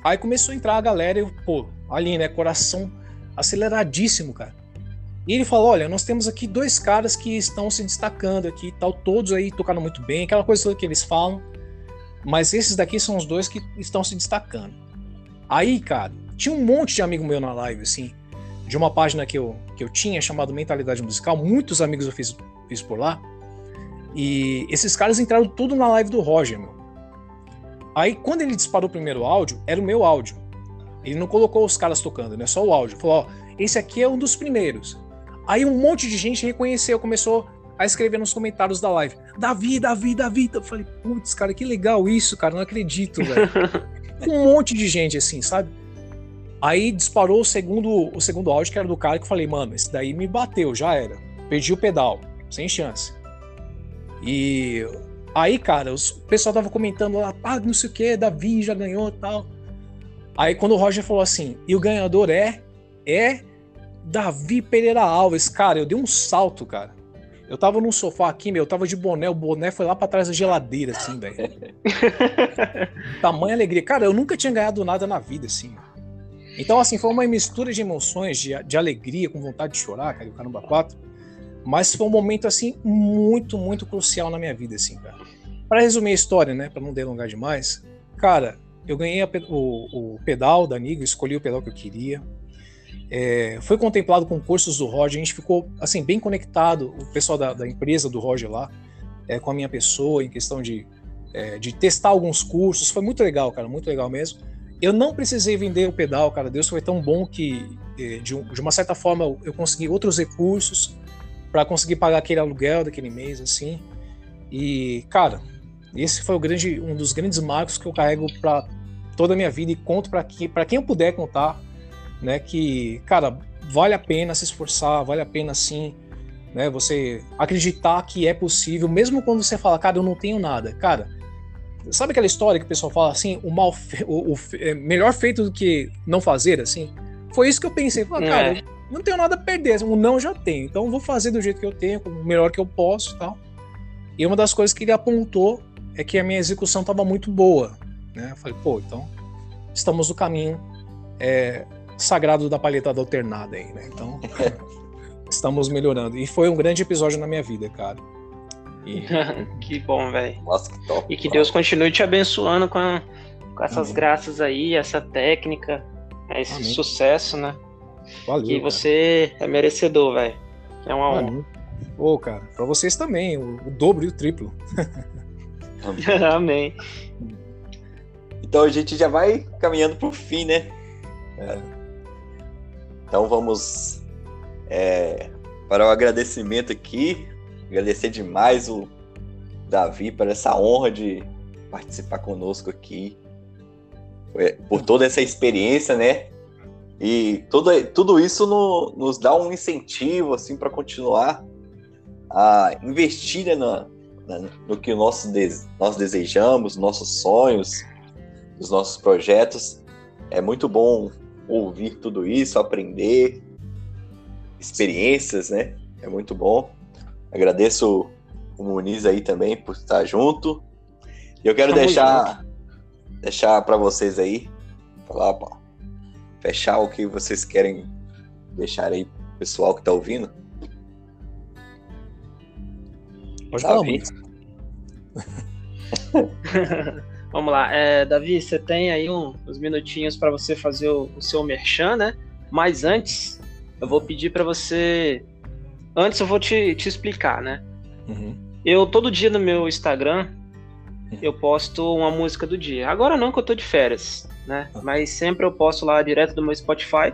aí começou a entrar a galera e eu, pô, ali, né, coração aceleradíssimo, cara. E ele falou: olha, nós temos aqui dois caras que estão se destacando aqui e tal, todos aí tocando muito bem, aquela coisa toda que eles falam. Mas esses daqui são os dois que estão se destacando. Aí, cara, tinha um monte de amigo meu na live, assim, de uma página que eu, que eu tinha chamado Mentalidade Musical. Muitos amigos eu fiz, fiz por lá. E esses caras entraram tudo na live do Roger, meu. Aí, quando ele disparou o primeiro áudio, era o meu áudio. Ele não colocou os caras tocando, né? Só o áudio. Falou: ó, esse aqui é um dos primeiros. Aí um monte de gente reconheceu, começou a escrever nos comentários da live: Davi, Davi, Davi. Eu falei: putz, cara, que legal isso, cara, não acredito, velho. [LAUGHS] um monte de gente assim, sabe? Aí disparou o segundo, o segundo áudio, que era do cara que eu falei: mano, esse daí me bateu, já era. Perdi o pedal, sem chance. E aí, cara, o pessoal tava comentando lá, ah, não sei o que, Davi já ganhou e tal. Aí quando o Roger falou assim, e o ganhador é, é Davi Pereira Alves, cara, eu dei um salto, cara. Eu tava num sofá aqui, meu, eu tava de boné, o boné foi lá para trás da geladeira, assim, velho. [LAUGHS] Tamanha alegria. Cara, eu nunca tinha ganhado nada na vida, assim. Então, assim, foi uma mistura de emoções, de, de alegria, com vontade de chorar, cara, o Caramba 4. Mas foi um momento, assim, muito, muito crucial na minha vida, assim, cara. Pra resumir a história, né, pra não delongar demais, cara, eu ganhei a, o, o pedal da Nigo, escolhi o pedal que eu queria é, foi contemplado com cursos do Roger, a gente ficou assim bem conectado, o pessoal da, da empresa do Roger lá, é, com a minha pessoa, em questão de, é, de testar alguns cursos, foi muito legal, cara, muito legal mesmo. Eu não precisei vender o pedal, cara, Deus foi tão bom que, é, de, de uma certa forma, eu consegui outros recursos para conseguir pagar aquele aluguel daquele mês, assim. E, cara, esse foi o grande, um dos grandes marcos que eu carrego para toda a minha vida e conto para quem, quem eu puder contar né? Que, cara, vale a pena se esforçar, vale a pena sim, né? Você acreditar que é possível, mesmo quando você fala, cara, eu não tenho nada, cara. Sabe aquela história que o pessoal fala assim, o mal, fe o, o é melhor feito do que não fazer, assim? Foi isso que eu pensei, falei, cara, é. não tenho nada a perder, o não já tenho, então vou fazer do jeito que eu tenho, o melhor que eu posso, tal. E uma das coisas que ele apontou é que a minha execução estava muito boa, né? Eu falei, pô, então estamos no caminho é, sagrado da palhetada alternada aí, né? Então, [LAUGHS] estamos melhorando. E foi um grande episódio na minha vida, cara. E... [LAUGHS] que bom, velho. Nossa, que top. E que Deus continue te abençoando com, a, com essas Amém. graças aí, essa técnica, esse Amém. sucesso, né? Valeu, que você é merecedor, velho. É uma honra. Ô, oh, cara, pra vocês também, o, o dobro e o triplo. Amém. [LAUGHS] Então a gente já vai caminhando pro fim, né? É. Então vamos é, para o agradecimento aqui. Agradecer demais o Davi por essa honra de participar conosco aqui. Por toda essa experiência, né? E tudo, tudo isso no, nos dá um incentivo assim para continuar a investir né, no, no que nós, nós desejamos, nossos sonhos, os nossos projetos. É muito bom ouvir tudo isso, aprender experiências, né? É muito bom. Agradeço o Muniz aí também por estar junto. E eu quero deixar deixar para vocês aí falar, pô, fechar o que vocês querem deixar aí pro pessoal que tá ouvindo. Pode falar, [LAUGHS] Vamos lá, é, Davi, você tem aí um, uns minutinhos para você fazer o, o, seu merchan, né? Mas antes, eu vou pedir para você. Antes, eu vou te, te explicar, né? Uhum. Eu, todo dia no meu Instagram, uhum. eu posto uma música do dia. Agora não, que eu tô de férias, né? Uhum. Mas sempre eu posto lá direto do meu Spotify.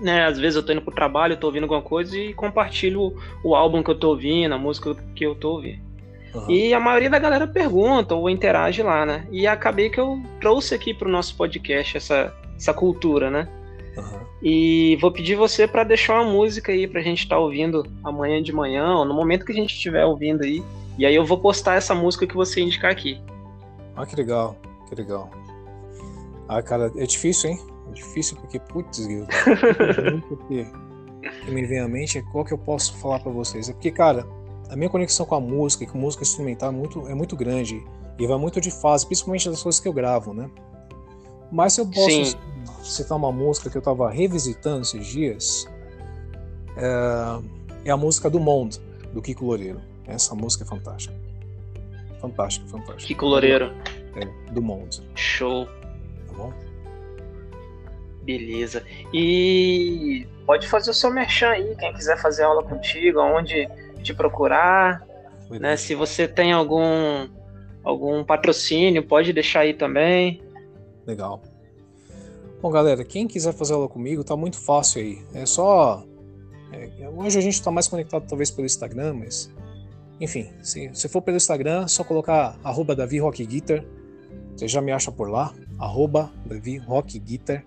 Né, às vezes eu tô indo pro trabalho, eu tô ouvindo alguma coisa e compartilho o, o álbum que eu tô ouvindo, a música que eu tô ouvindo. Uhum. E a maioria da galera pergunta ou interage lá, né? E acabei que eu trouxe aqui pro nosso podcast essa, essa cultura, né? Uhum. E vou pedir você para deixar uma música aí pra gente estar tá ouvindo amanhã de manhã, ou no momento que a gente estiver ouvindo aí. E aí eu vou postar essa música que você indicar aqui. Ah, que legal, que legal. Ah, cara, é difícil, hein? É difícil porque, putz, porque [LAUGHS] que me vem à mente é qual que eu posso falar para vocês. É porque, cara, a minha conexão com a música e com música instrumental é muito, é muito grande e vai muito de fase, principalmente das coisas que eu gravo, né? Mas se eu posso Sim. citar uma música que eu tava revisitando esses dias, é, é a música do Monde, do Kiko Loureiro. Essa música é fantástica. Fantástica, fantástica. Kiko Loureiro. É, do Monde. Show. Tá bom? Beleza. E pode fazer o seu merchan aí, quem quiser fazer aula contigo, onde te procurar. Né? Se você tem algum, algum patrocínio, pode deixar aí também. Legal. Bom, galera, quem quiser fazer aula comigo, tá muito fácil aí. É só. É, hoje a gente está mais conectado talvez pelo Instagram, mas. Enfim, se, se for pelo Instagram, é só colocar arroba Davi Rock Guitar. Você já me acha por lá. Arroba Davi Rock Guitar.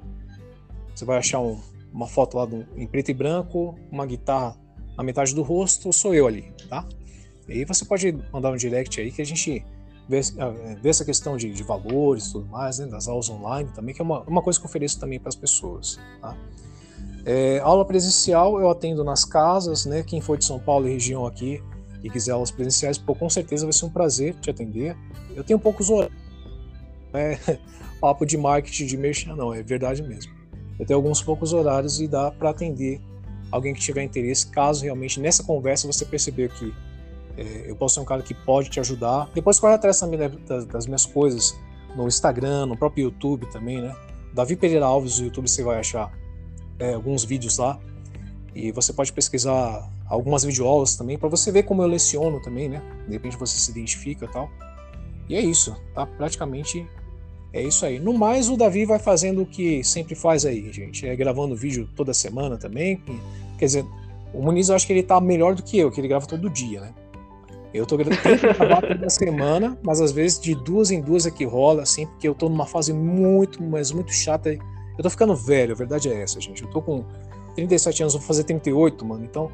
Você vai achar um, uma foto lá do, em preto e branco, uma guitarra na metade do rosto, sou eu ali, tá? E aí você pode mandar um direct aí que a gente vê, ah, vê essa questão de, de valores e tudo mais, né, das aulas online também, que é uma, uma coisa que eu ofereço também para as pessoas, tá? É, aula presencial eu atendo nas casas, né? Quem for de São Paulo e região aqui e quiser aulas presenciais, pô, com certeza vai ser um prazer te atender. Eu tenho poucos horários, [LAUGHS] não é papo de marketing de merchan, não, é verdade mesmo. Eu tenho alguns poucos horários e dá para atender alguém que tiver interesse, caso realmente nessa conversa você perceber que é, eu posso ser um cara que pode te ajudar. Depois corre atrás também das, das, minhas coisas no Instagram, no próprio YouTube também, né? Davi Pereira Alves no YouTube você vai achar é, alguns vídeos lá e você pode pesquisar algumas videoaulas também para você ver como eu leciono também, né? De repente você se identifica e tal. E é isso, tá? Praticamente é isso aí. No mais, o Davi vai fazendo o que sempre faz aí, gente. É gravando vídeo toda semana também. Quer dizer, o Muniz eu acho que ele tá melhor do que eu, que ele grava todo dia, né? Eu tô gravando toda semana, mas às vezes de duas em duas é que rola, assim, porque eu tô numa fase muito, mas muito chata. Eu tô ficando velho, a verdade é essa, gente. Eu tô com 37 anos, vou fazer 38, mano. Então,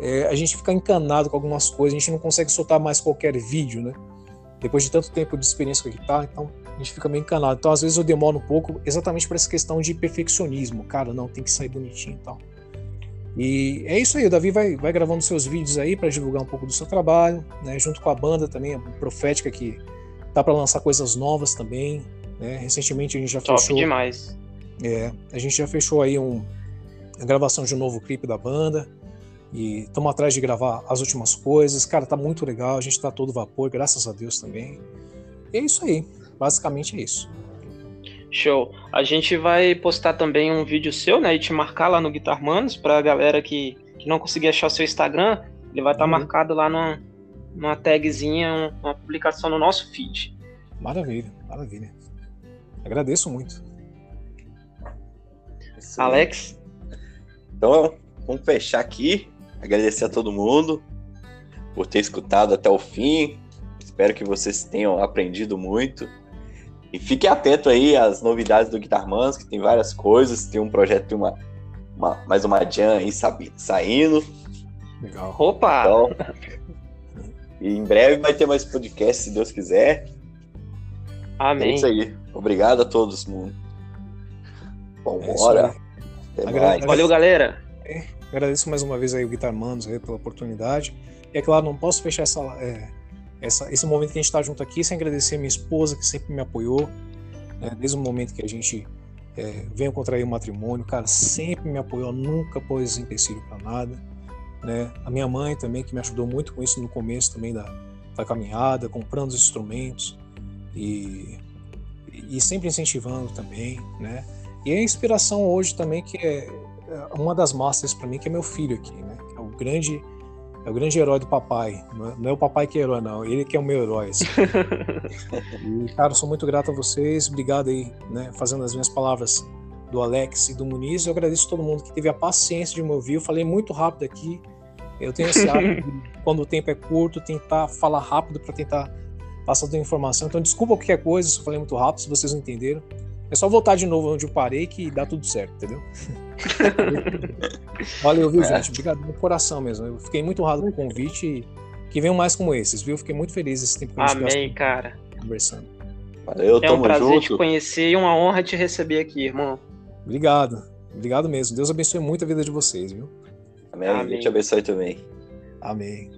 é, a gente fica encanado com algumas coisas, a gente não consegue soltar mais qualquer vídeo, né? Depois de tanto tempo de experiência com a guitarra, então a gente fica meio encanado. Então, às vezes, eu demoro um pouco exatamente por essa questão de perfeccionismo. Cara, não, tem que sair bonitinho e tal. E é isso aí, o Davi vai, vai gravando seus vídeos aí para divulgar um pouco do seu trabalho, né? Junto com a banda também, a Profética, que tá para lançar coisas novas também. Né? Recentemente a gente já Top fechou. demais. É, a gente já fechou aí um, a gravação de um novo clipe da banda. E estamos atrás de gravar as últimas coisas. Cara, tá muito legal, a gente tá todo vapor, graças a Deus também. E é isso aí. Basicamente é isso. Show. A gente vai postar também um vídeo seu, né? E te marcar lá no Guitar Manos pra galera que, que não conseguir achar o seu Instagram. Ele vai estar tá uhum. marcado lá numa, numa tagzinha, uma publicação no nosso feed. Maravilha, maravilha. Agradeço muito. Alex? Então, vamos fechar aqui. Agradecer a todo mundo por ter escutado até o fim. Espero que vocês tenham aprendido muito. E fique atento aí às novidades do Guitar Mans, que tem várias coisas. Tem um projeto, tem uma, uma, mais uma jam aí saindo. Legal. Opa! Então, e em breve vai ter mais podcast, se Deus quiser. Amém. É isso aí. Obrigado a todos, mundo. Bom, é bora. Valeu, galera. É, agradeço mais uma vez aí o Guitar Manos aí pela oportunidade. E é claro, não posso fechar essa, é, essa, esse momento que a gente está junto aqui sem agradecer a minha esposa, que sempre me apoiou, né, desde o momento que a gente é, veio contrair o matrimônio, cara, sempre me apoiou, nunca pôs empecilho para nada. Né? A minha mãe também, que me ajudou muito com isso no começo também da, da caminhada, comprando os instrumentos e, e sempre incentivando também, né? E a inspiração hoje também que é, é uma das masters para mim que é meu filho aqui, né? É o grande é o grande herói do papai. Não é, é o papai que é herói, não. Ele que é o meu herói. Assim. [LAUGHS] e, cara, eu sou muito grato a vocês. Obrigado aí, né? Fazendo as minhas palavras do Alex e do Muniz. Eu agradeço a todo mundo que teve a paciência de me ouvir. Eu falei muito rápido aqui. Eu tenho esse hábito, [LAUGHS] quando o tempo é curto, tentar falar rápido para tentar passar toda a informação. Então, desculpa qualquer coisa se eu falei muito rápido, se vocês não entenderam. É só voltar de novo onde eu parei que dá tudo certo, entendeu? [LAUGHS] [LAUGHS] Valeu, viu, é. gente? Obrigado do coração mesmo. Eu fiquei muito honrado com o convite e que venham mais como esses, viu? Fiquei muito feliz esse tempo que Amém, cara. Conversando. Valeu, é um prazer junto. te conhecer e uma honra te receber aqui, irmão. Obrigado. Obrigado mesmo. Deus abençoe muito a vida de vocês, viu? Amém. Amém. Deus te abençoe também. Amém.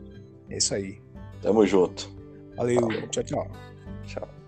É isso aí. Tamo junto. Valeu. Tchau, tchau. Tchau.